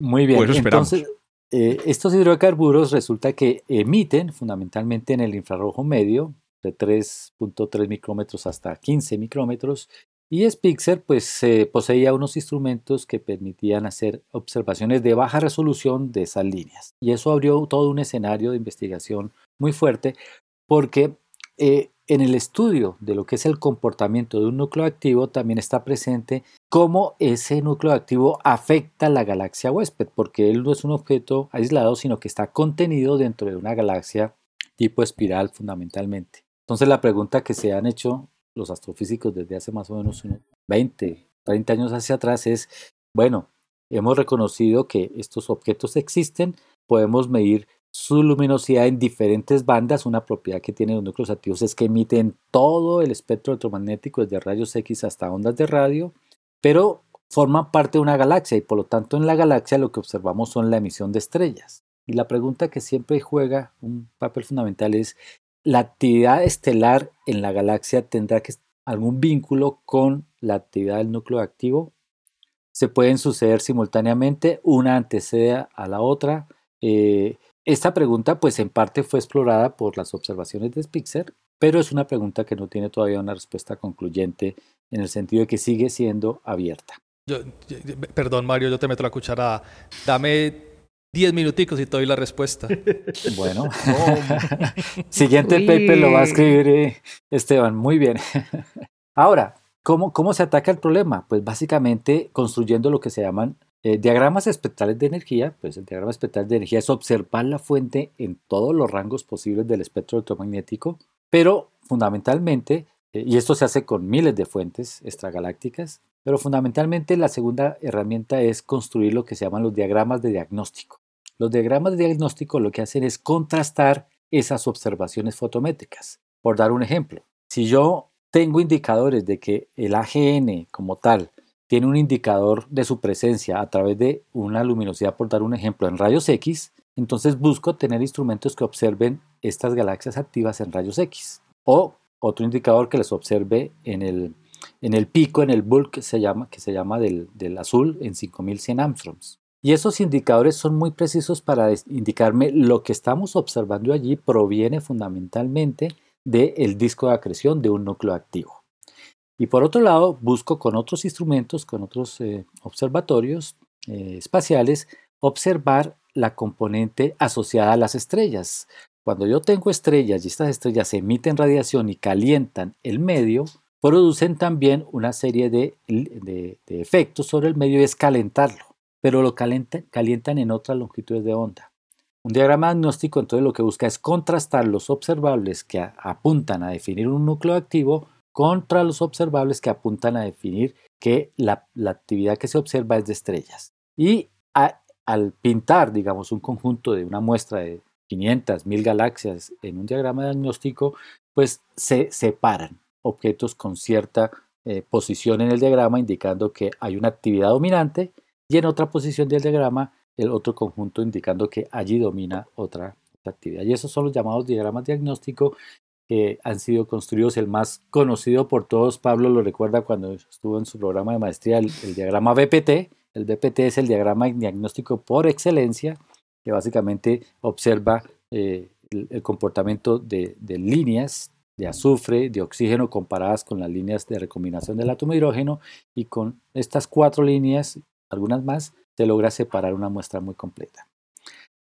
Muy bien. Entonces, eh, estos hidrocarburos resulta que emiten fundamentalmente en el infrarrojo medio, de 3.3 micrómetros hasta 15 micrómetros, y Spitzer pues poseía unos instrumentos que permitían hacer observaciones de baja resolución de esas líneas. Y eso abrió todo un escenario de investigación muy fuerte porque eh, en el estudio de lo que es el comportamiento de un núcleo activo también está presente cómo ese núcleo activo afecta a la galaxia huésped, porque él no es un objeto aislado, sino que está contenido dentro de una galaxia tipo espiral fundamentalmente. Entonces la pregunta que se han hecho los astrofísicos desde hace más o menos 20, 30 años hacia atrás es, bueno, hemos reconocido que estos objetos existen, podemos medir su luminosidad en diferentes bandas. Una propiedad que tienen los núcleos activos es que emiten todo el espectro electromagnético, desde rayos X hasta ondas de radio, pero forman parte de una galaxia y por lo tanto en la galaxia lo que observamos son la emisión de estrellas. Y la pregunta que siempre juega un papel fundamental es, ¿la actividad estelar en la galaxia tendrá que algún vínculo con la actividad del núcleo activo? Se pueden suceder simultáneamente, una antecede a la otra. Eh, esta pregunta pues en parte fue explorada por las observaciones de Spitzer, pero es una pregunta que no tiene todavía una respuesta concluyente en el sentido de que sigue siendo abierta. perdón Mario, yo te meto la cucharada. Dame 10 minuticos y te doy la respuesta. Bueno. Siguiente paper lo va a escribir eh, Esteban. Muy bien. Ahora, ¿cómo, ¿cómo se ataca el problema? Pues básicamente construyendo lo que se llaman eh, diagramas espectrales de energía, pues el diagrama espectral de energía es observar la fuente en todos los rangos posibles del espectro electromagnético, pero fundamentalmente, eh, y esto se hace con miles de fuentes extragalácticas, pero fundamentalmente la segunda herramienta es construir lo que se llaman los diagramas de diagnóstico. Los diagramas de diagnóstico lo que hacen es contrastar esas observaciones fotométricas. Por dar un ejemplo, si yo tengo indicadores de que el AGN como tal tiene un indicador de su presencia a través de una luminosidad, por dar un ejemplo, en rayos X, entonces busco tener instrumentos que observen estas galaxias activas en rayos X. O otro indicador que les observe en el, en el pico, en el bulk que se llama, que se llama del, del azul en 5100 angstroms. Y esos indicadores son muy precisos para indicarme lo que estamos observando allí proviene fundamentalmente del disco de acreción de un núcleo activo. Y por otro lado, busco con otros instrumentos, con otros eh, observatorios eh, espaciales, observar la componente asociada a las estrellas. Cuando yo tengo estrellas y estas estrellas emiten radiación y calientan el medio, producen también una serie de, efectos sobre el medio y es calentarlo, pero lo calientan en otras longitudes de onda. Un diagrama agnóstico entonces lo que busca es contrastar los observables que apuntan a definir un núcleo activo contra los observables que apuntan a definir que la, actividad que se observa es de estrellas. Y al pintar, digamos, un conjunto de una muestra de 500, 1000 galaxias en un diagrama diagnóstico, pues se separan objetos con cierta eh, posición en el diagrama, indicando que hay una actividad dominante, y en otra posición del diagrama, el otro conjunto indicando que allí domina otra actividad. Y esos son los llamados diagramas diagnósticos que han sido construidos. El más conocido por todos, Pablo lo recuerda cuando estuvo en su programa de maestría, el, diagrama BPT. El BPT es el diagrama diagnóstico por excelencia, que básicamente observa eh, el, comportamiento de, líneas de azufre, de oxígeno comparadas con las líneas de recombinación del átomo de hidrógeno y con estas cuatro líneas, algunas más, se logra separar una muestra muy completa.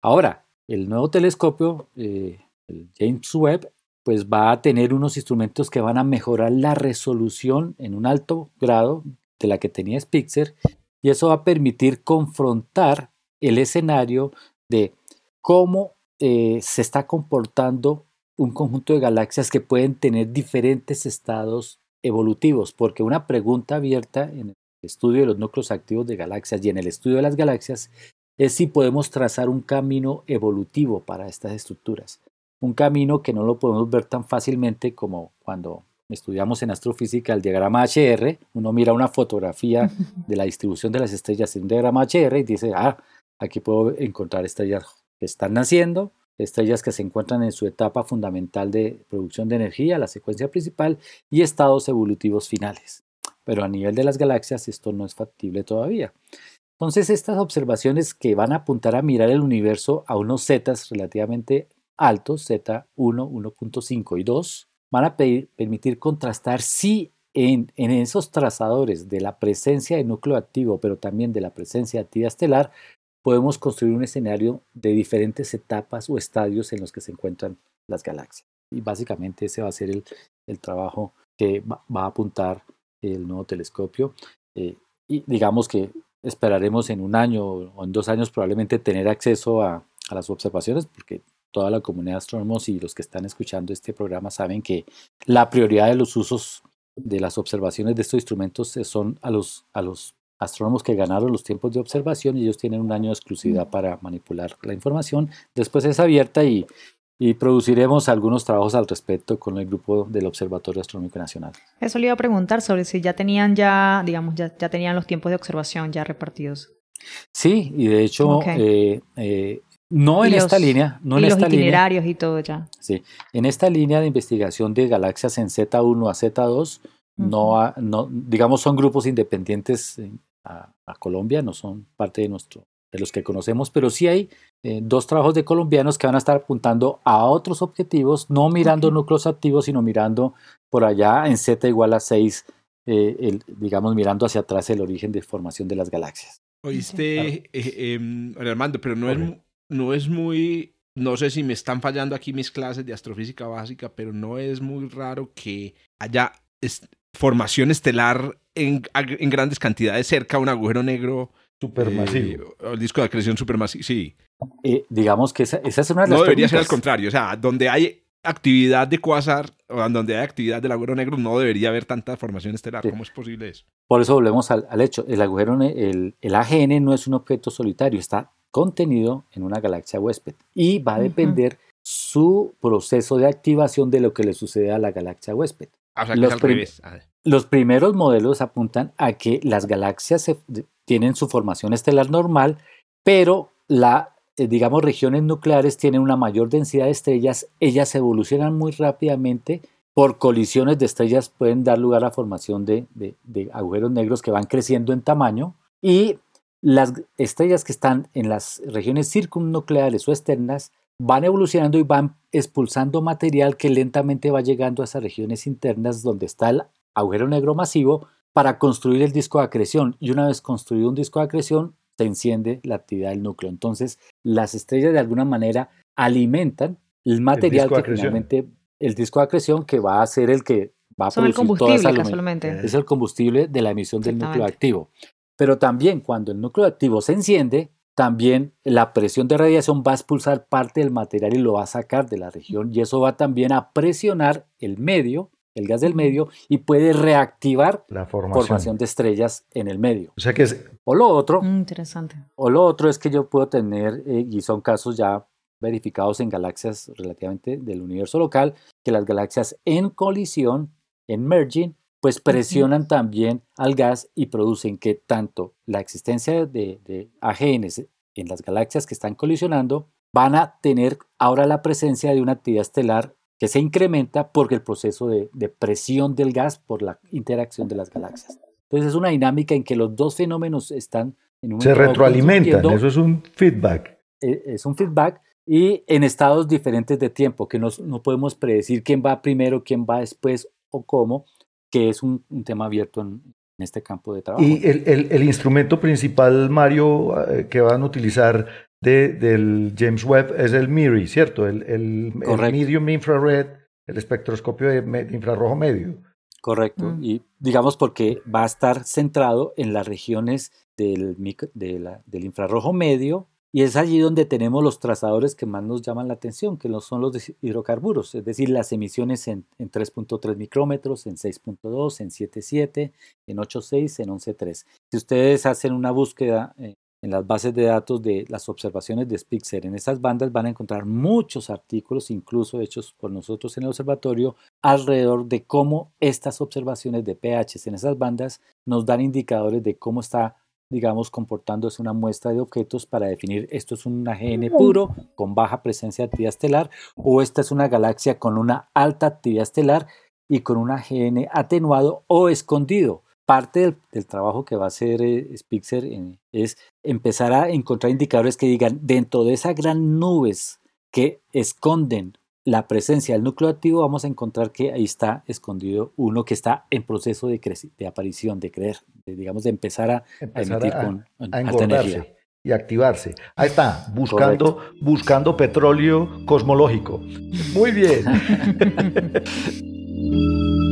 Ahora, el nuevo telescopio, eh, el James Webb, pues va a tener unos instrumentos que van a mejorar la resolución en un alto grado de la que tenía Spitzer y eso va a permitir confrontar el escenario de cómo eh, se está comportando un conjunto de galaxias que pueden tener diferentes estados evolutivos, porque una pregunta abierta en estudio de los núcleos activos de galaxias y en el estudio de las galaxias es si podemos trazar un camino evolutivo para estas estructuras un camino que no lo podemos ver tan fácilmente como cuando estudiamos en astrofísica el diagrama HR, uno mira una fotografía de la distribución de las estrellas en un diagrama HR y dice, ah, aquí puedo encontrar estrellas que están naciendo, estrellas que se encuentran en su etapa fundamental de producción de energía, la secuencia principal, y estados evolutivos finales. Pero a nivel de las galaxias esto no es factible todavía. Entonces estas observaciones que van a apuntar a mirar el universo a unos zetas relativamente altos, Z1, 1.5 y 2, van a permitir contrastar si en, esos trazadores de la presencia de núcleo activo, pero también de la presencia de actividad estelar, podemos construir un escenario de diferentes etapas o estadios en los que se encuentran las galaxias. Y básicamente ese va a ser el, trabajo que va, a apuntar el nuevo telescopio. Eh, y digamos que esperaremos en un año o en dos años probablemente tener acceso a, a las observaciones, porque toda la comunidad de astrónomos y los que están escuchando este programa saben que la prioridad de los usos de las observaciones de estos instrumentos son a los, a los astrónomos que ganaron los tiempos de observación y ellos tienen un año de exclusividad para manipular la información. Después es abierta y, y produciremos algunos trabajos al respecto con el grupo del Observatorio Astronómico Nacional. Eso le iba a preguntar sobre si ya tenían ya, digamos, ya, ya tenían los tiempos de observación ya repartidos. Sí, y de hecho eh, eh, no en esta línea, no en los esta itinerarios y todo ya. Sí, en esta línea de investigación de galaxias en Z1 a Z2, no, no, digamos, son grupos independientes a, Colombia, no son parte de nuestro, de los que conocemos, pero sí hay eh, dos trabajos de colombianos que van a estar apuntando a otros objetivos, no mirando núcleos activos, sino mirando por allá en Z igual a 6, eh, digamos, mirando hacia atrás el origen de formación de las galaxias. Oíste, eh, em, Armando, pero no es no es muy, no sé si me están fallando aquí mis clases de astrofísica básica, pero no es muy raro que haya formación estelar en, en, grandes cantidades cerca a un agujero negro. Supermasivo. Eh, el disco de acreción supermasivo, sí. Eh, digamos que esa, es una de las No debería ser al contrario, o sea, donde hay actividad de cuásar o donde hay actividad del agujero negro no debería haber tanta formación estelar. ¿Cómo es posible eso? Por eso volvemos al, al hecho. El agujero, el, el, AGN no es un objeto solitario, está contenido en una galaxia huésped y va a depender su proceso de activación de lo que le sucede a la galaxia huésped. Ah, o sea, que los, los primeros modelos apuntan a que las galaxias tienen su formación estelar normal, pero la, eh, digamos, regiones nucleares tienen una mayor densidad de estrellas, ellas evolucionan muy rápidamente, por colisiones de estrellas pueden dar lugar a formación de, agujeros negros que van creciendo en tamaño y las estrellas que están en las regiones circunnucleares o externas van evolucionando y van expulsando material que lentamente va llegando a esas regiones internas donde está el agujero negro masivo para construir el disco de acreción. Y una vez construido un disco de acreción, se enciende la actividad del núcleo. Entonces, las estrellas de alguna manera alimentan el material que finalmente, el disco de acreción que va a ser el que va a Son producir el combustible, casualmente. Es el combustible de la emisión del núcleo activo. Pero también cuando el núcleo activo se enciende, también la presión de radiación va a expulsar parte del material y lo va a sacar de la región y eso va también a presionar el medio, el gas del medio y puede reactivar la formación, de estrellas en el medio. O sea que es... O lo otro, mm, interesante. O lo otro es que yo puedo tener eh, y son casos ya verificados en galaxias relativamente del universo local, que las galaxias en colisión, en merging, pues presionan también al gas y producen que tanto la existencia de, de AGNs en las galaxias que están colisionando van a tener ahora la presencia de una actividad estelar que se incrementa porque el proceso de, presión del gas por la interacción de las galaxias. Entonces es una dinámica en que los dos fenómenos están en un se retroalimentan, eso es un feedback. E, es un feedback y en estados diferentes de tiempo, que no, no podemos predecir quién va primero, quién va después o cómo, que es un, tema abierto en, este campo de trabajo. Y el, instrumento principal, Mario, eh, que van a utilizar de, del James Webb es el MIRI, ¿cierto? El, el, Medium Infrared, el espectroscopio de, infrarrojo medio. Correcto. Mm. Y digamos porque va a estar centrado en las regiones del, del infrarrojo medio y es allí donde tenemos los trazadores que más nos llaman la atención, que no son los de hidrocarburos, es decir, las emisiones en, 3.3 micrómetros, en 6.2, en 7.7, en 8.6, en 11.3. Si ustedes hacen una búsqueda eh, en las bases de datos de las observaciones de Spitzer en esas bandas, van a encontrar muchos artículos, incluso hechos por nosotros en el observatorio, alrededor de cómo estas observaciones de pH en esas bandas nos dan indicadores de cómo está digamos, comportándose una muestra de objetos para definir esto es un AGN puro con baja presencia de actividad estelar o esta es una galaxia con una alta actividad estelar y con un AGN atenuado o escondido. Parte del, trabajo que va a hacer eh, Spitzer es empezar a encontrar indicadores que digan dentro de esas gran nubes que esconden la presencia del núcleo activo, vamos a encontrar que ahí está escondido uno que está en proceso de, de aparición, de creer, digamos, de empezar a, emitir con alta energía. Y activarse. Ahí está, buscando, buscando petróleo cosmológico. Muy bien.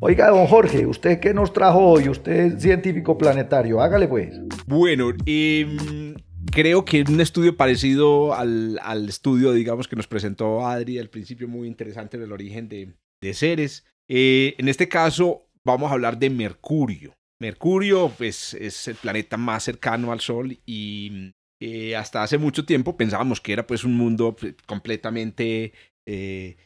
Oiga, don Jorge, ¿usted qué nos trajo hoy? Usted es científico planetario, hágale pues. Bueno, em, creo que un estudio parecido al, estudio, digamos, que nos presentó Adri al principio, muy interesante del origen de, seres. Eh, en este caso, vamos a hablar de Mercurio. Mercurio, pues, es el planeta más cercano al Sol y eh, hasta hace mucho tiempo pensábamos que era, pues, un mundo pues, completamente... Eh,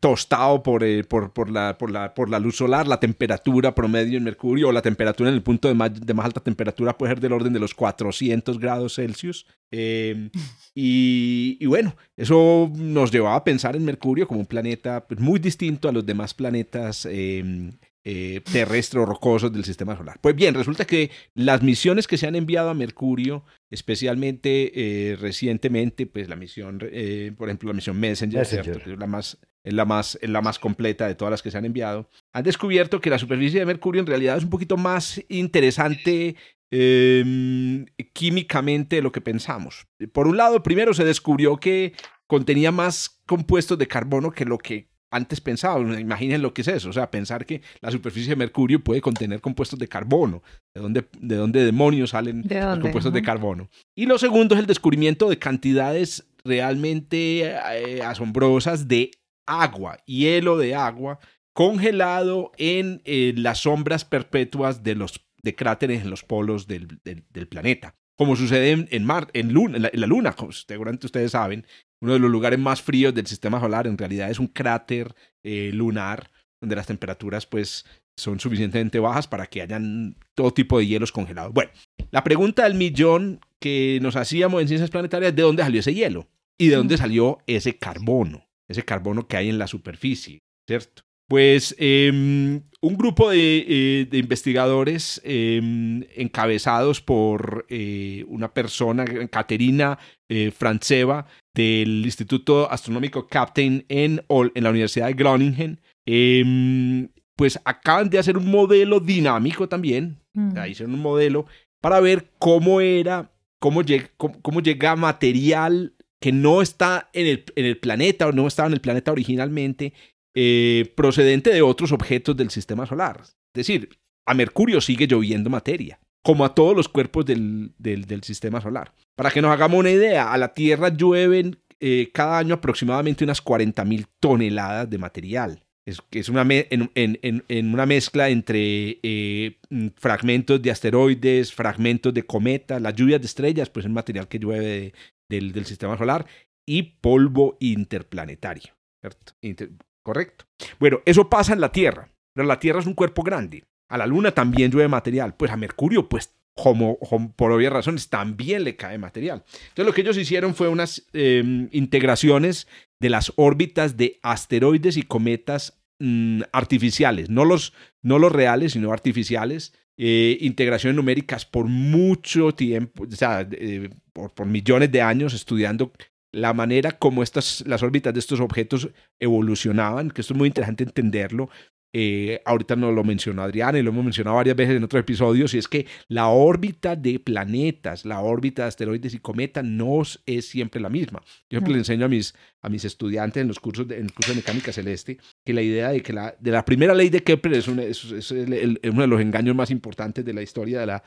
tostado por, eh, por, por, la, por, la, por la luz solar, la temperatura promedio en Mercurio o la temperatura en el punto de más, de más alta temperatura puede ser del orden de los 400 grados Celsius. Em, y, bueno, eso nos llevaba a pensar en Mercurio como un planeta pues, muy distinto a los demás planetas em, eh, terrestres o rocosos del sistema solar. Pues bien, resulta que las misiones que se han enviado a Mercurio, especialmente eh, recientemente, pues la misión, eh, por ejemplo, la misión Messenger, que es la más, es la más, es la más completa de todas las que se han enviado, han descubierto que la superficie de Mercurio en realidad es un poquito más interesante em, químicamente de lo que pensamos. Por un lado, primero se descubrió que contenía más compuestos de carbono que lo que antes pensaba. Imaginen lo que es eso, o sea, pensar que la superficie de Mercurio puede contener compuestos de carbono. ¿De dónde, de dónde demonios salen los compuestos de carbono? Y lo segundo es el descubrimiento de cantidades realmente eh, asombrosas de agua, hielo de agua, congelado en eh, las sombras perpetuas de los de cráteres en los polos del, del, planeta. Como sucede en, en, Mar, en, luna, en, la, en la Luna, como seguramente ustedes saben, uno de los lugares más fríos del sistema solar en realidad es un cráter eh, lunar donde las temperaturas pues son suficientemente bajas para que hayan todo tipo de hielos congelados. Bueno, la pregunta del millón que nos hacíamos en ciencias planetarias es de dónde salió ese hielo y de dónde salió ese carbono, ese carbono que hay en la superficie, ¿cierto? Pues eh, un grupo de, eh, de investigadores eh, encabezados por eh, una persona, Caterina Frantseva, del Instituto Astronómico Captain en, en la Universidad de Groningen, em, pues acaban de hacer un modelo dinámico también, mm. hicieron un modelo para ver cómo era, cómo, lleg cómo, cómo llega material que no está en el, en el planeta o no estaba en el planeta originalmente eh, procedente de otros objetos del sistema solar. Es decir, a Mercurio sigue lloviendo materia, como a todos los cuerpos del, del, sistema solar. Para que nos hagamos una idea, a la Tierra llueven eh, cada año aproximadamente unas 40.000 toneladas de material. Es, es una en, en, una mezcla entre eh, fragmentos de asteroides, fragmentos de cometas, las lluvias de estrellas, pues es material que llueve de, del, del, sistema solar, y polvo interplanetario. Inter ¿correcto? Bueno, eso pasa en la Tierra, pero la Tierra es un cuerpo grande. A la Luna también llueve material, pues a Mercurio, pues como, por obvias razones, también le cae material. Entonces lo que ellos hicieron fue unas eh, integraciones de las órbitas de asteroides y cometas mmm, artificiales, no los, no los reales, sino artificiales, eh, integraciones numéricas por mucho tiempo, o sea, por, por, millones de años estudiando la manera como estas, las órbitas de estos objetos evolucionaban, que esto es muy interesante entenderlo. Eh, ahorita nos lo mencionó Adrián y lo hemos mencionado varias veces en otros episodios, y es que la órbita de planetas, la órbita de asteroides y cometas no es siempre la misma. Yo siempre le enseño a mis, a mis estudiantes en los cursos de, en el curso de mecánica celeste que la idea de que la, de la primera ley de Kepler es, una, es, es el, el, uno de los engaños más importantes de la historia de la,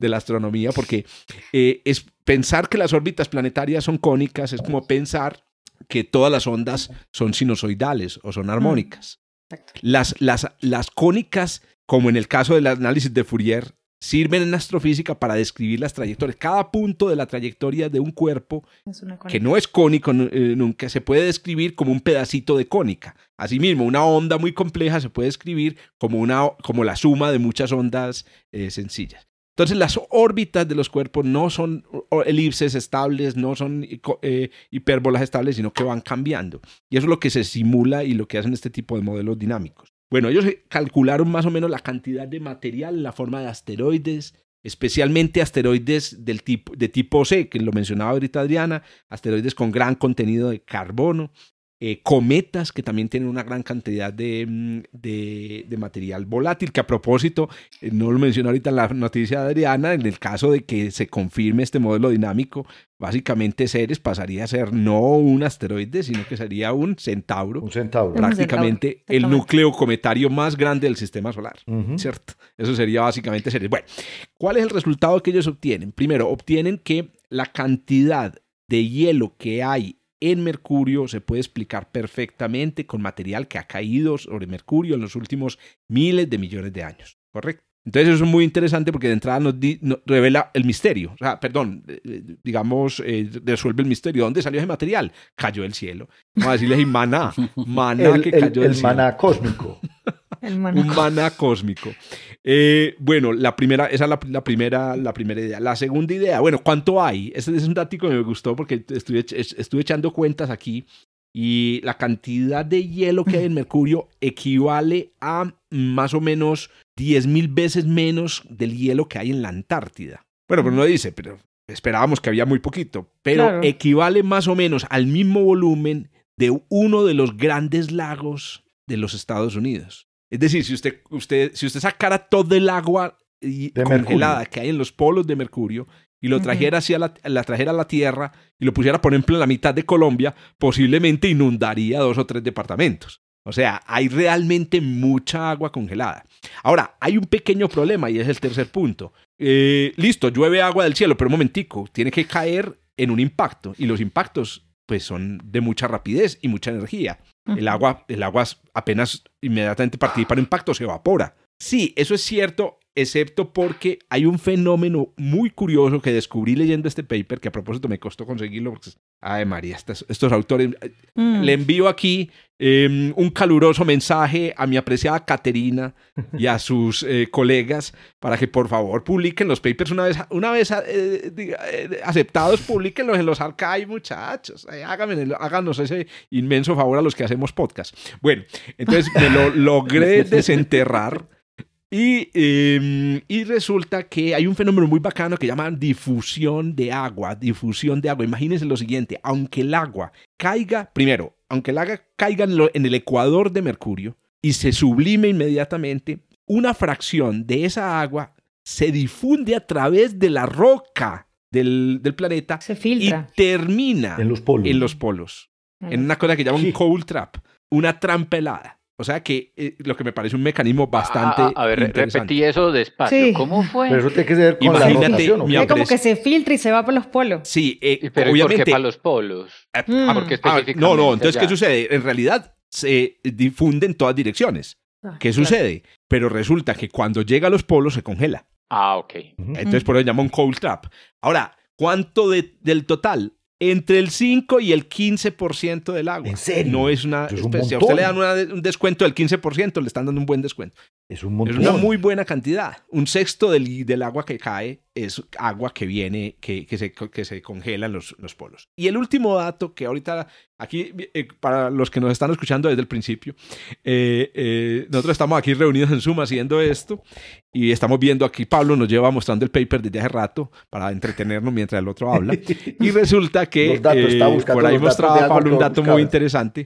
de la astronomía, porque eh, es pensar que las órbitas planetarias son cónicas, es como pensar que todas las ondas son sinusoidales o son armónicas. Las, las, las cónicas, como en el caso del análisis de Fourier, sirven en astrofísica para describir las trayectorias. Cada punto de la trayectoria de un cuerpo que no es cónico eh, nunca se puede describir como un pedacito de cónica. Asimismo, una onda muy compleja se puede describir como, una, como la suma de muchas ondas eh, sencillas. Entonces las órbitas de los cuerpos no son elipses estables, no son eh, hipérbolas estables, sino que van cambiando. Y eso es lo que se simula y lo que hacen este tipo de modelos dinámicos. Bueno, ellos calcularon más o menos la cantidad de material en la forma de asteroides, especialmente asteroides del tipo, de tipo C, que lo mencionaba ahorita Adriana, asteroides con gran contenido de carbono, eh, cometas que también tienen una gran cantidad de, mm, de, de material volátil, que a propósito, eh, no lo menciono ahorita en la noticia de Adriana, en el caso de que se confirme este modelo dinámico, básicamente Ceres pasaría a ser no un asteroide, sino que sería un centauro. Un centauro. Prácticamente un centauro. el núcleo cometario más grande del sistema solar, uh -huh. ¿cierto? Eso sería básicamente Ceres. Bueno, ¿cuál es el resultado que ellos obtienen? Primero, obtienen que la cantidad de hielo que hay en Mercurio se puede explicar perfectamente con material que ha caído sobre Mercurio en los últimos miles de millones de años. ¿Correcto? Entonces eso es muy interesante porque de entrada nos, di, nos revela el misterio. O sea, perdón, digamos, eh, resuelve el misterio. ¿Dónde salió ese material? Cayó del cielo. Vamos a decirles maná. Maná el, que cayó el, del el cielo. maná cósmico. Maná. Un maná cósmico. Eh, bueno, la primera, esa es la, la, primera, la primera idea. La segunda idea, bueno, ¿cuánto hay? Ese es un dato que me gustó porque estuve, estuve echando cuentas aquí y la cantidad de hielo que hay en Mercurio equivale a más o menos 10.000 veces menos del hielo que hay en la Antártida. Bueno, pero no dice, pero esperábamos que había muy poquito, pero claro. equivale más o menos al mismo volumen de uno de los grandes lagos de los Estados Unidos. Es decir, si usted, usted, si usted sacara todo el agua y congelada Mercurio. que hay en los polos de Mercurio y lo trajera hacia la, la, trajera a la Tierra y lo pusiera, por ejemplo, en la mitad de Colombia, posiblemente inundaría dos o tres departamentos. O sea, hay realmente mucha agua congelada. Ahora, hay un pequeño problema y es el tercer punto. Eh, listo, llueve agua del cielo, pero un momentico, tiene que caer en un impacto y los impactos pues son de mucha rapidez y mucha energía. Uh -huh. El agua, el agua apenas inmediatamente participa en impacto se evapora. Sí, eso es cierto excepto porque hay un fenómeno muy curioso que descubrí leyendo este paper, que a propósito me costó conseguirlo, porque, ay María, estos, estos autores, Mm. le envío aquí eh, un caluroso mensaje a mi apreciada Caterina y a sus eh, colegas para que por favor publiquen los papers una vez, una vez eh, diga, eh, aceptados, publiquenlos en los archives, muchachos. Eh, háganme háganos ese inmenso favor a los que hacemos podcast. Bueno, entonces me lo logré desenterrar. Y, eh, y resulta que hay un fenómeno muy bacano que llaman difusión de agua, difusión de agua. Imagínense lo siguiente, aunque el agua caiga, primero, aunque el agua caiga en, lo- en el ecuador de Mercurio y se sublime inmediatamente, una fracción de esa agua se difunde a través de la roca del, del planeta Se y termina En los polos. en los polos en una cosa que llaman Sí. un cold trap, una trampa helada. O sea que eh, lo que me parece un mecanismo bastante Ah, a ver, interesante. repetí eso despacio. Sí. ¿Cómo fue? Pero eso tiene que ser con Imagínate, la rotación. ¿o mi qué? Es como que se filtra y se va por los polos. Sí, eh, ¿Y pero ¿y por obviamente. qué para los polos? eh, Mm. ah, ¿Por qué ah, no, no, entonces, ¿qué sucede? En realidad se difunde en todas direcciones. Ah, ¿Qué claro. sucede? Pero resulta que cuando llega a los polos se congela. Ah, ok. Entonces por eso se llama un cold trap. Ahora, ¿cuánto de- del total? Entre el 5 y el 15% del agua. ¿En serio? No es una... Es un pues, si a usted le dan una- un descuento del 15%, le están dando un buen descuento. Es un Es montón. una muy buena cantidad. Un sexto del, del agua que cae es agua que viene, que, que, se, que se congela en los, los polos. Y el último dato que ahorita, aquí, eh, para los que nos están escuchando desde el principio, eh, eh, nosotros estamos aquí reunidos en Zoom haciendo esto y estamos viendo aquí, Pablo nos lleva mostrando el paper desde hace rato para entretenernos mientras el otro habla. Y resulta que datos, por ahí mostraba Pablo un dato muy interesante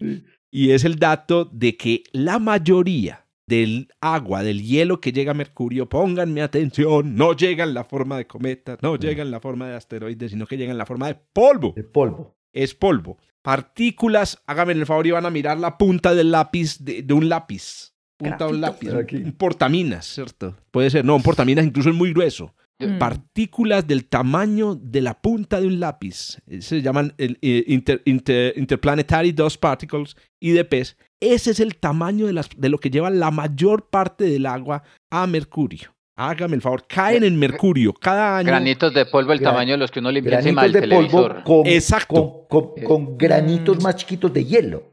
y es el dato de que la mayoría del agua, del hielo que llega a Mercurio, pónganme atención, no llega en la forma de cometa, no llega en la forma de asteroides, sino que llega en la forma de polvo. De polvo. Es polvo. Partículas, háganme el favor y van a mirar la punta del lápiz, de, de un lápiz. Punta de un lápiz. Aquí. Un portaminas, ¿cierto? Puede ser, no, un portaminas incluso es muy grueso Mm. partículas del tamaño de la punta de un lápiz. Eh, Se llaman el, eh, inter- inter- Interplanetary Dust Particles, IDPs. Ese es el tamaño de, las, de lo que lleva la mayor parte del agua a Mercurio. Hágame el favor, caen en Mercurio cada año. Granitos de polvo el Gran- tamaño de los que uno limpia encima del de polvo televisor. con, Exacto. con, con- con granitos Mm. más chiquitos de hielo.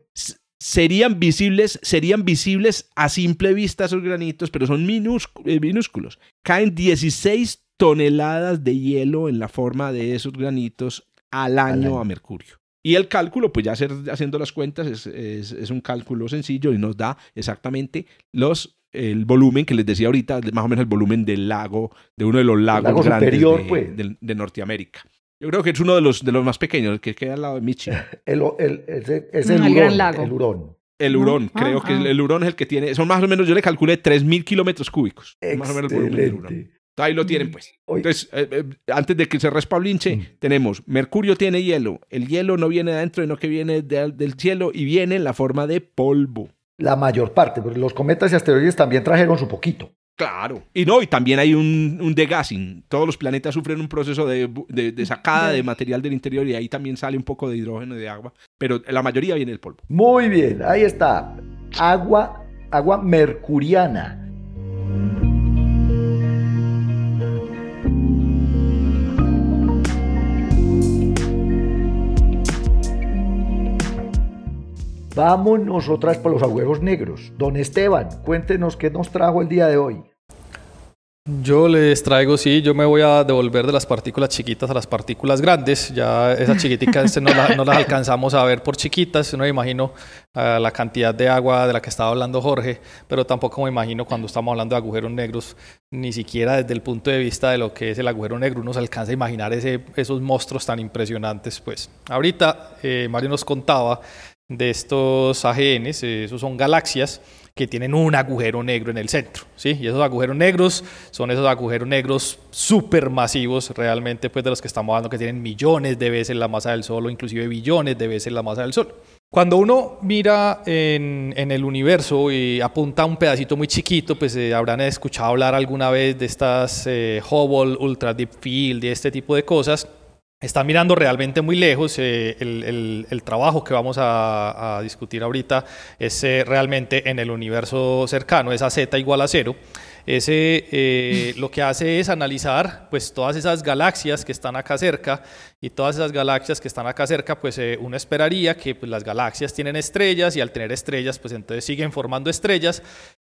Serían visibles, serían visibles a simple vista esos granitos, pero son eh, minúsculos. Caen 16 toneladas de hielo en la forma de esos granitos al año año. a Mercurio. Y el cálculo, pues ya hacer, haciendo las cuentas, es, es- es un cálculo sencillo y nos da exactamente los, el volumen que les decía ahorita, más o menos el volumen del lago, de uno de los lagos lago grandes superior, de, pues. de Norteamérica. Yo creo que es uno de los, de los más pequeños, el que queda al lado de Michigan. El, el, ese- es el, el hurón. gran lago. El hurón. El ¿No? hurón, Ah, creo que ah. el, el hurón es el que tiene, son más o menos, yo le calculé 3.000 kilómetros cúbicos. Más o menos el volumen del hurón. Ahí lo tienen, pues. Oye, Entonces, eh, eh, antes de que se respablinche, Mm. tenemos Mercurio tiene hielo. El hielo no viene de adentro, sino que viene de- del cielo y viene en la forma de polvo. la mayor parte, porque los cometas y asteroides también trajeron su poquito. Claro. Y no, y también hay un, un degassing. Todos los planetas sufren un proceso de, bu- de- de sacada de material del interior y ahí también sale un poco de hidrógeno y de agua. Pero la mayoría viene del polvo. Muy bien, ahí está. Agua, agua mercuriana. Vámonos otra vez por los agujeros negros. Don Esteban, cuéntenos qué nos trajo el día de hoy. Yo les traigo, sí, yo me voy a devolver de las partículas chiquitas a las partículas grandes. Ya esas chiquiticas este, no, la- no las alcanzamos a ver por chiquitas. No me imagino ah, la cantidad de agua de la que estaba hablando Jorge, pero tampoco me imagino cuando estamos hablando de agujeros negros, ni siquiera desde el punto de vista de lo que es el agujero negro, uno se alcanza a imaginar ese, esos monstruos tan impresionantes. Pues ahorita eh, Mario nos contaba de estos AGNs, eh, esos son galaxias que tienen un agujero negro en el centro, ¿sí? Y esos agujeros negros son esos agujeros negros supermasivos realmente, pues de los que estamos hablando, que tienen millones de veces la masa del Sol o inclusive billones de veces la masa del Sol. Cuando uno mira en, en el universo y apunta a un pedacito muy chiquito, pues eh, habrán escuchado hablar alguna vez de estas eh, Hubble, Ultra Deep Field y este tipo de cosas. Están mirando realmente muy lejos. eh, el, trabajo que vamos a, a discutir ahorita es eh, realmente en el universo cercano, esa z igual a cero. Ese eh, lo que hace es analizar pues todas esas galaxias que están acá cerca y todas esas galaxias que están acá cerca pues uno esperaría que pues, las galaxias tienen estrellas y al tener estrellas pues entonces siguen formando estrellas,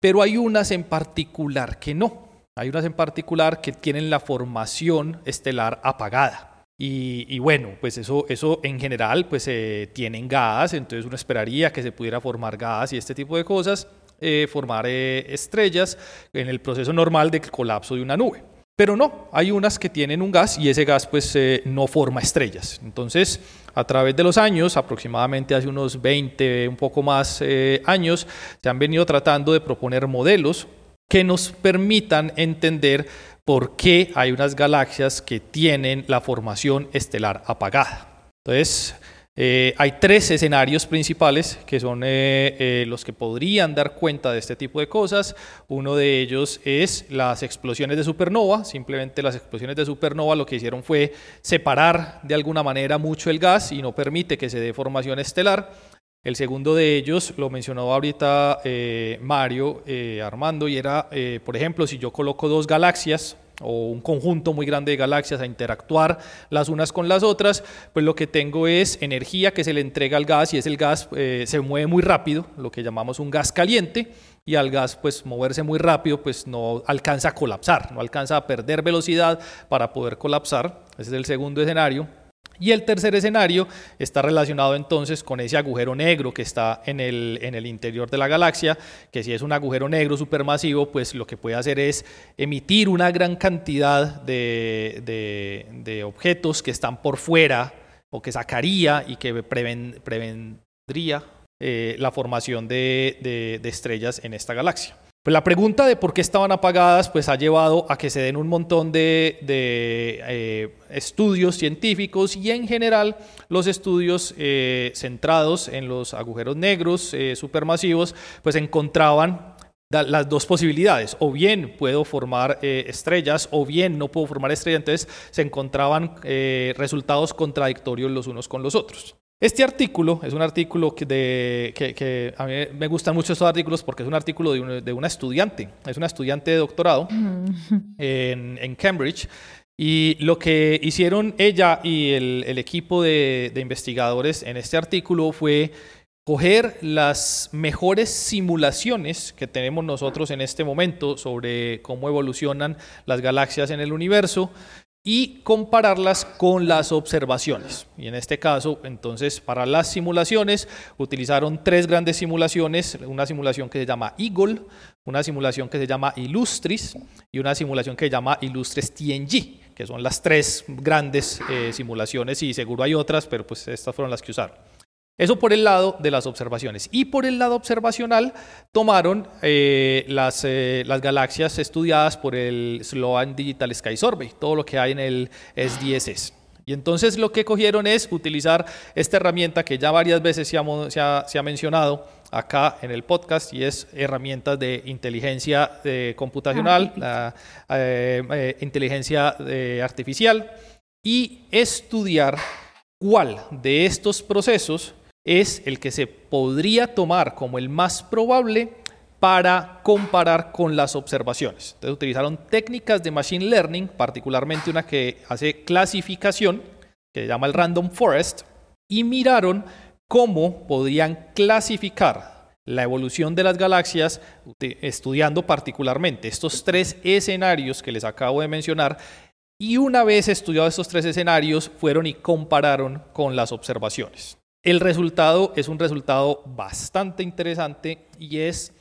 pero hay unas en particular que no. Hay unas en particular que tienen la formación estelar apagada. Y, y bueno, pues eso, eso en general pues eh, tienen gas, entonces uno esperaría que se pudiera formar gas y este tipo de cosas, eh, formar eh, estrellas en el proceso normal del colapso de una nube. Pero no, hay unas que tienen un gas y ese gas pues eh, no forma estrellas. Entonces, a través de los años, aproximadamente hace unos 20, un poco más eh, años, se han venido tratando de proponer modelos que nos permitan entender por qué hay unas galaxias que tienen la formación estelar apagada. Entonces, eh, hay tres escenarios principales que son eh, eh, los que podrían dar cuenta de este tipo de cosas. Uno de ellos es las explosiones de supernova. Simplemente las explosiones de supernova lo que hicieron fue separar de alguna manera mucho el gas y no permite que se dé formación estelar. El segundo de ellos lo mencionó ahorita eh, Mario eh, Armando y era, eh, por ejemplo, si yo coloco dos galaxias o un conjunto muy grande de galaxias a interactuar las unas con las otras, pues lo que tengo es energía que se le entrega al gas y es el gas se mueve muy rápido, lo que llamamos un gas caliente y al gas pues moverse muy rápido pues no alcanza a colapsar, no alcanza a perder velocidad para poder colapsar. Ese es el segundo escenario. Y el tercer escenario está relacionado entonces con ese agujero negro que está en el, en el interior de la galaxia, que si es un agujero negro supermasivo, pues lo que puede hacer es emitir una gran cantidad de, de- objetos que están por fuera o que sacaría y que preven- prevendría eh, la formación de- de estrellas en esta galaxia. Pues la pregunta de por qué estaban apagadas pues ha llevado a que se den un montón de, eh, estudios científicos y en general los estudios eh, centrados en los agujeros negros eh, supermasivos pues encontraban las dos posibilidades, o bien puedo formar estrellas o bien no puedo formar estrellas, entonces se encontraban resultados contradictorios los unos con los otros. Este artículo es un artículo que, de, que, que a mí me gustan mucho estos artículos porque es un artículo de, un- de una estudiante, es una estudiante de doctorado en, en Cambridge. Y lo que hicieron ella y el, el equipo de, de investigadores en este artículo fue coger las mejores simulaciones que tenemos nosotros en este momento sobre cómo evolucionan las galaxias en el universo y compararlas con las observaciones. Y en este caso, entonces, para las simulaciones utilizaron tres grandes simulaciones, una simulación que se llama Eagle, una simulación que se llama Illustris y una simulación que se llama Illustris TNG, que son las tres grandes eh, simulaciones y seguro hay otras, pero pues estas fueron las que usaron. Eso por el lado de las observaciones. Y por el lado observacional tomaron eh, las, eh, las galaxias estudiadas por el Sloan Digital Sky Survey, todo lo que hay en el SDSS. Y entonces lo que cogieron es utilizar esta herramienta que ya varias veces se ha, se ha- se ha mencionado acá en el podcast y es herramientas de inteligencia eh, computacional, la, inteligencia artificial y estudiar cuál de estos procesos es el que se podría tomar como el más probable para comparar con las observaciones. Entonces utilizaron técnicas de machine learning, particularmente una que hace clasificación, que se llama el random forest, y miraron cómo podían clasificar la evolución de las galaxias estudiando particularmente estos tres escenarios que les acabo de mencionar y una vez estudiados estos tres escenarios, fueron y compararon con las observaciones. El resultado es un resultado bastante interesante y es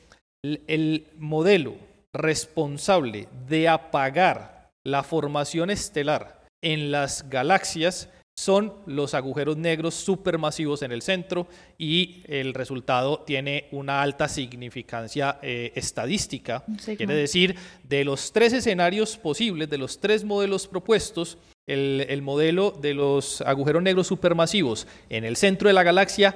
el- el modelo responsable de apagar la formación estelar en las galaxias son los agujeros negros supermasivos en el centro y el resultado tiene una alta significancia eh, estadística. Sí, Quiere decir, de los tres escenarios posibles, de los tres modelos propuestos, el, el modelo de los agujeros negros supermasivos en el centro de la galaxia,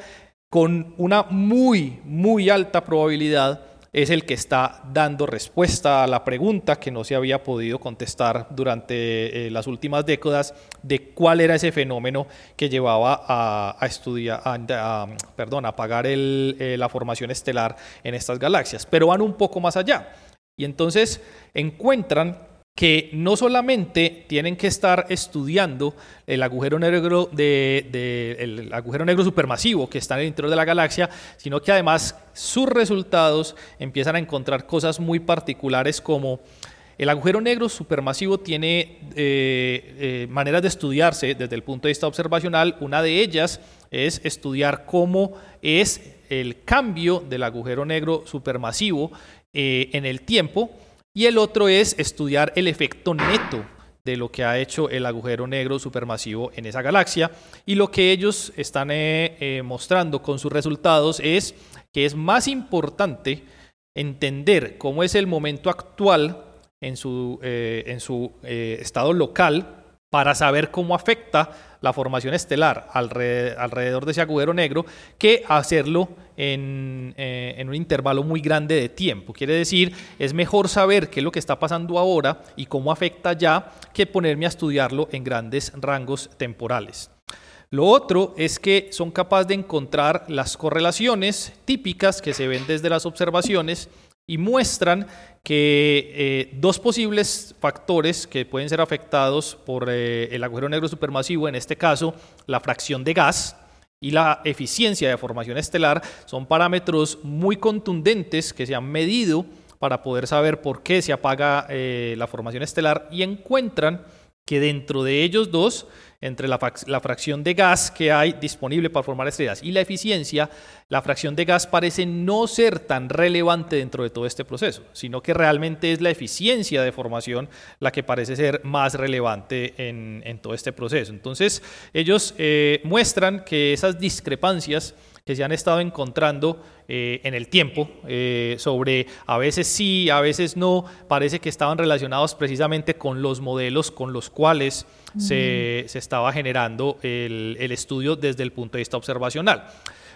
con una muy, muy alta probabilidad, es el que está dando respuesta a la pregunta que no se había podido contestar durante eh, las últimas décadas de cuál era ese fenómeno que llevaba a, estudiar, a, perdón, a apagar eh, la formación estelar en estas galaxias. Pero van un poco más allá. Y entonces encuentran que no solamente tienen que estar estudiando el agujero negro de, agujero negro supermasivo que está en el interior de la galaxia, sino que además sus resultados empiezan a encontrar cosas muy particulares como el agujero negro supermasivo tiene eh, eh, maneras de estudiarse desde el punto de vista observacional. Una de ellas es estudiar cómo es el cambio del agujero negro supermasivo eh, en el tiempo y el otro es estudiar el efecto neto de lo que ha hecho el agujero negro supermasivo en esa galaxia. Y lo que ellos están eh, eh, mostrando con sus resultados es que es más importante entender cómo es el momento actual en su, eh, en su estado local para saber cómo afecta la formación estelar alrededor de ese agujero negro que hacerlo eh, en, un intervalo muy grande de tiempo. Quiere decir, es mejor saber qué es lo que está pasando ahora y cómo afecta ya que ponerme a estudiarlo en grandes rangos temporales. Lo otro es que son capaces de encontrar las correlaciones típicas que se ven desde las observaciones y muestran que eh, dos posibles factores que pueden ser afectados por eh, el agujero negro supermasivo, en este caso la fracción de gas y la eficiencia de formación estelar, son parámetros muy contundentes que se han medido para poder saber por qué se apaga eh, la formación estelar y encuentran que dentro de ellos dos entre la, fracción de gas que hay disponible para formar estrellas y la eficiencia, la fracción de gas parece no ser tan relevante dentro de todo este proceso, sino que realmente es la eficiencia de formación la que parece ser más relevante en, todo este proceso. Entonces, ellos eh, muestran que esas discrepancias que se han estado encontrando eh, en el tiempo, eh, sobre a veces sí, a veces no, parece que estaban relacionados precisamente con los modelos con los cuales se, estaba generando el, estudio desde el punto de vista observacional.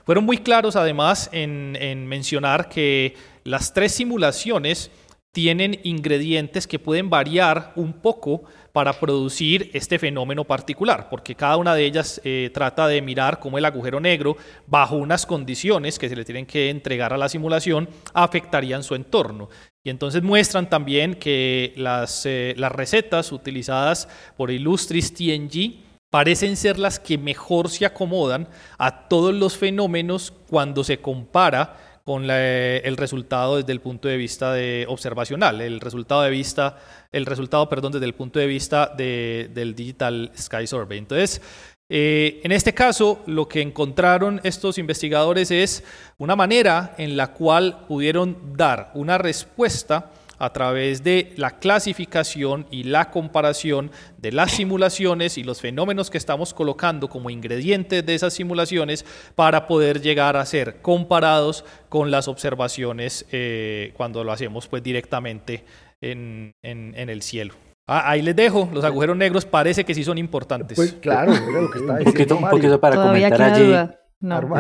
Fueron muy claros además en, en mencionar que las tres simulaciones tienen ingredientes que pueden variar un poco para producir este fenómeno particular, porque cada una de ellas eh, trata de mirar cómo el agujero negro, bajo unas condiciones que se le tienen que entregar a la simulación, afectarían su entorno. Y entonces muestran también que las, eh, las recetas utilizadas por Illustris TNG parecen ser las que mejor se acomodan a todos los fenómenos cuando se compara con el resultado desde el punto de vista de observacional, el resultado de vista, el resultado, perdón, desde el punto de vista de, del Digital Sky Survey. Entonces, eh, en este caso, lo que encontraron estos investigadores es una manera en la cual pudieron dar una respuesta a través de la clasificación y la comparación de las simulaciones y los fenómenos que estamos colocando como ingredientes de esas simulaciones para poder llegar a ser comparados con las observaciones eh, cuando lo hacemos pues directamente en, el cielo. Ah, ahí les dejo, los agujeros negros parece que sí son importantes. Pues claro, lo que está diciendo un poquito, para comentar allí.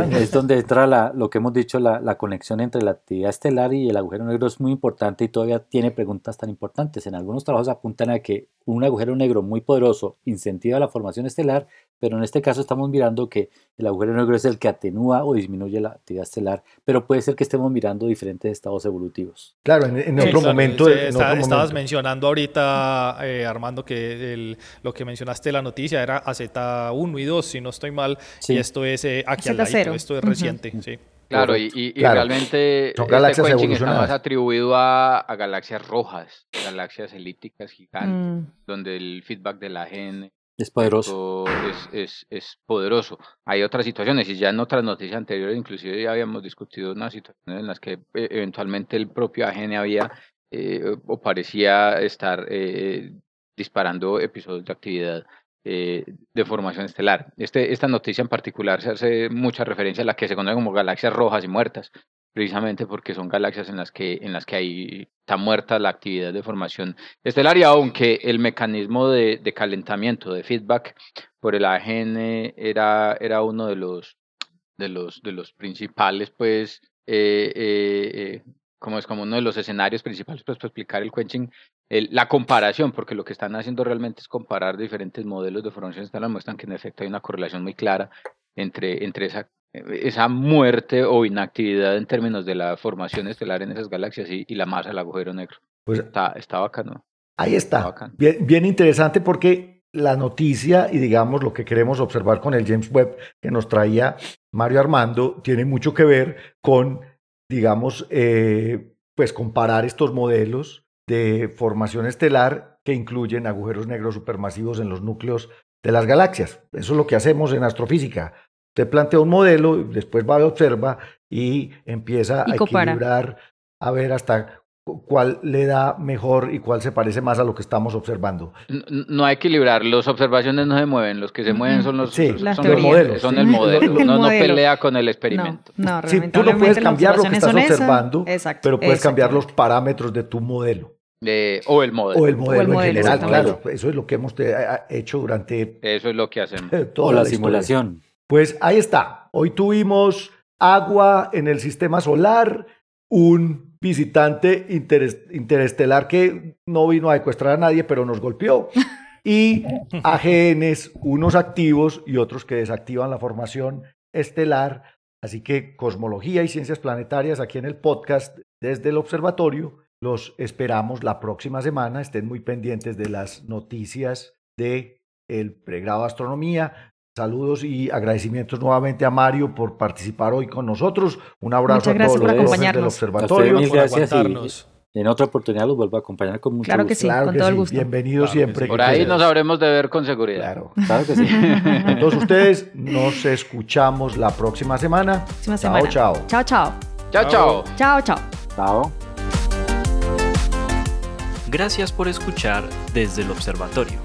Es donde entra lo que hemos dicho, la, conexión entre la actividad estelar y el agujero negro es muy importante y todavía tiene preguntas tan importantes. En algunos trabajos apuntan a que un agujero negro muy poderoso incentiva la formación estelar, pero en este caso estamos mirando que el agujero negro es el que atenúa o disminuye la actividad estelar, pero puede ser que estemos mirando diferentes estados evolutivos. Claro, en, otro, momento, estabas mencionando ahorita, eh, Armando, que lo que mencionaste de la noticia era AZ1 y 2, si no estoy mal, y esto es eh, aquí al ladito, esto es reciente, sí. Claro, y, realmente Son galaxias este está más atribuido a, galaxias rojas, galaxias elípticas gigantes, mm. donde el feedback de la gen es poderoso. Es, es, poderoso. Hay otras situaciones, y ya en otras noticias anteriores, inclusive ya habíamos discutido unas situaciones en las que eh, eventualmente el propio AGN había eh, o parecía estar eh, disparando episodios de actividad eh, de formación estelar. Este, esta noticia en particular se hace mucha referencia a la que se conoce como galaxias rojas y muertas, precisamente porque son galaxias en las que, en las que hay, está muerta la actividad de formación estelar y aunque el mecanismo de, de calentamiento, de feedback por el AGN era, era uno de los, de los, de los principales pues, eh, eh, como es como uno de los escenarios principales pues, para explicar el quenching, el- la comparación, porque lo que están haciendo realmente es comparar diferentes modelos de formación estelar, muestran que en efecto hay una correlación muy clara entre, entre esa, esa muerte o inactividad en términos de la formación estelar en esas galaxias y, y la masa del agujero negro. Pues Está, está bacano. Ahí está. Bien interesante porque la noticia y digamos lo que queremos observar con el James Webb que nos traía Mario Armando tiene mucho que ver con, digamos, eh, pues comparar estos modelos de formación estelar que incluyen agujeros negros supermasivos en los núcleos de las galaxias. Eso es lo que hacemos en astrofísica. Usted plantea un modelo, después va y observa y empieza Y a compara. equilibrar a ver hasta cu- cuál le da mejor y cuál se parece más a lo que estamos observando. N- n- No hay que equilibrar, las observaciones no se mueven, los que se mueven son los, Sí, son los modelos, son Sí. el modelo, El no, no pelea con el experimento. No, no, Sí, tú no puedes cambiar lo que estás observando. Exacto, pero puedes cambiar los parámetros de tu modelo. Eh, o el modelo. O el modelo, en modelo, general, claro. Eso es lo que hemos hecho durante Eso es lo que hacemos. toda O la simulación. Pues ahí está. Hoy tuvimos agua en el sistema solar, un visitante interes- interestelar que no vino a secuestrar a nadie, pero nos golpeó. Y AGNs, unos activos y otros que desactivan la formación estelar. Así que cosmología y ciencias planetarias aquí en el podcast desde el observatorio. Los esperamos la próxima semana. Estén muy pendientes de las noticias de el pregrado de astronomía. Saludos y agradecimientos nuevamente a Mario por participar hoy con nosotros. Un abrazo Muchas a todos los profes del observatorio. mil por gracias y en otra oportunidad los vuelvo a acompañar con mucho Claro que sí, Claro con que todo el sí. gusto. Bienvenidos Claro siempre. sí. Por ahí nos habremos de ver con seguridad. Claro. Claro que sí. Todos ustedes nos escuchamos la próxima semana. Próxima Chao, semana. chao. Chao, chao. Chao, chao. Chao, chao. Chao. Gracias por escuchar desde el observatorio.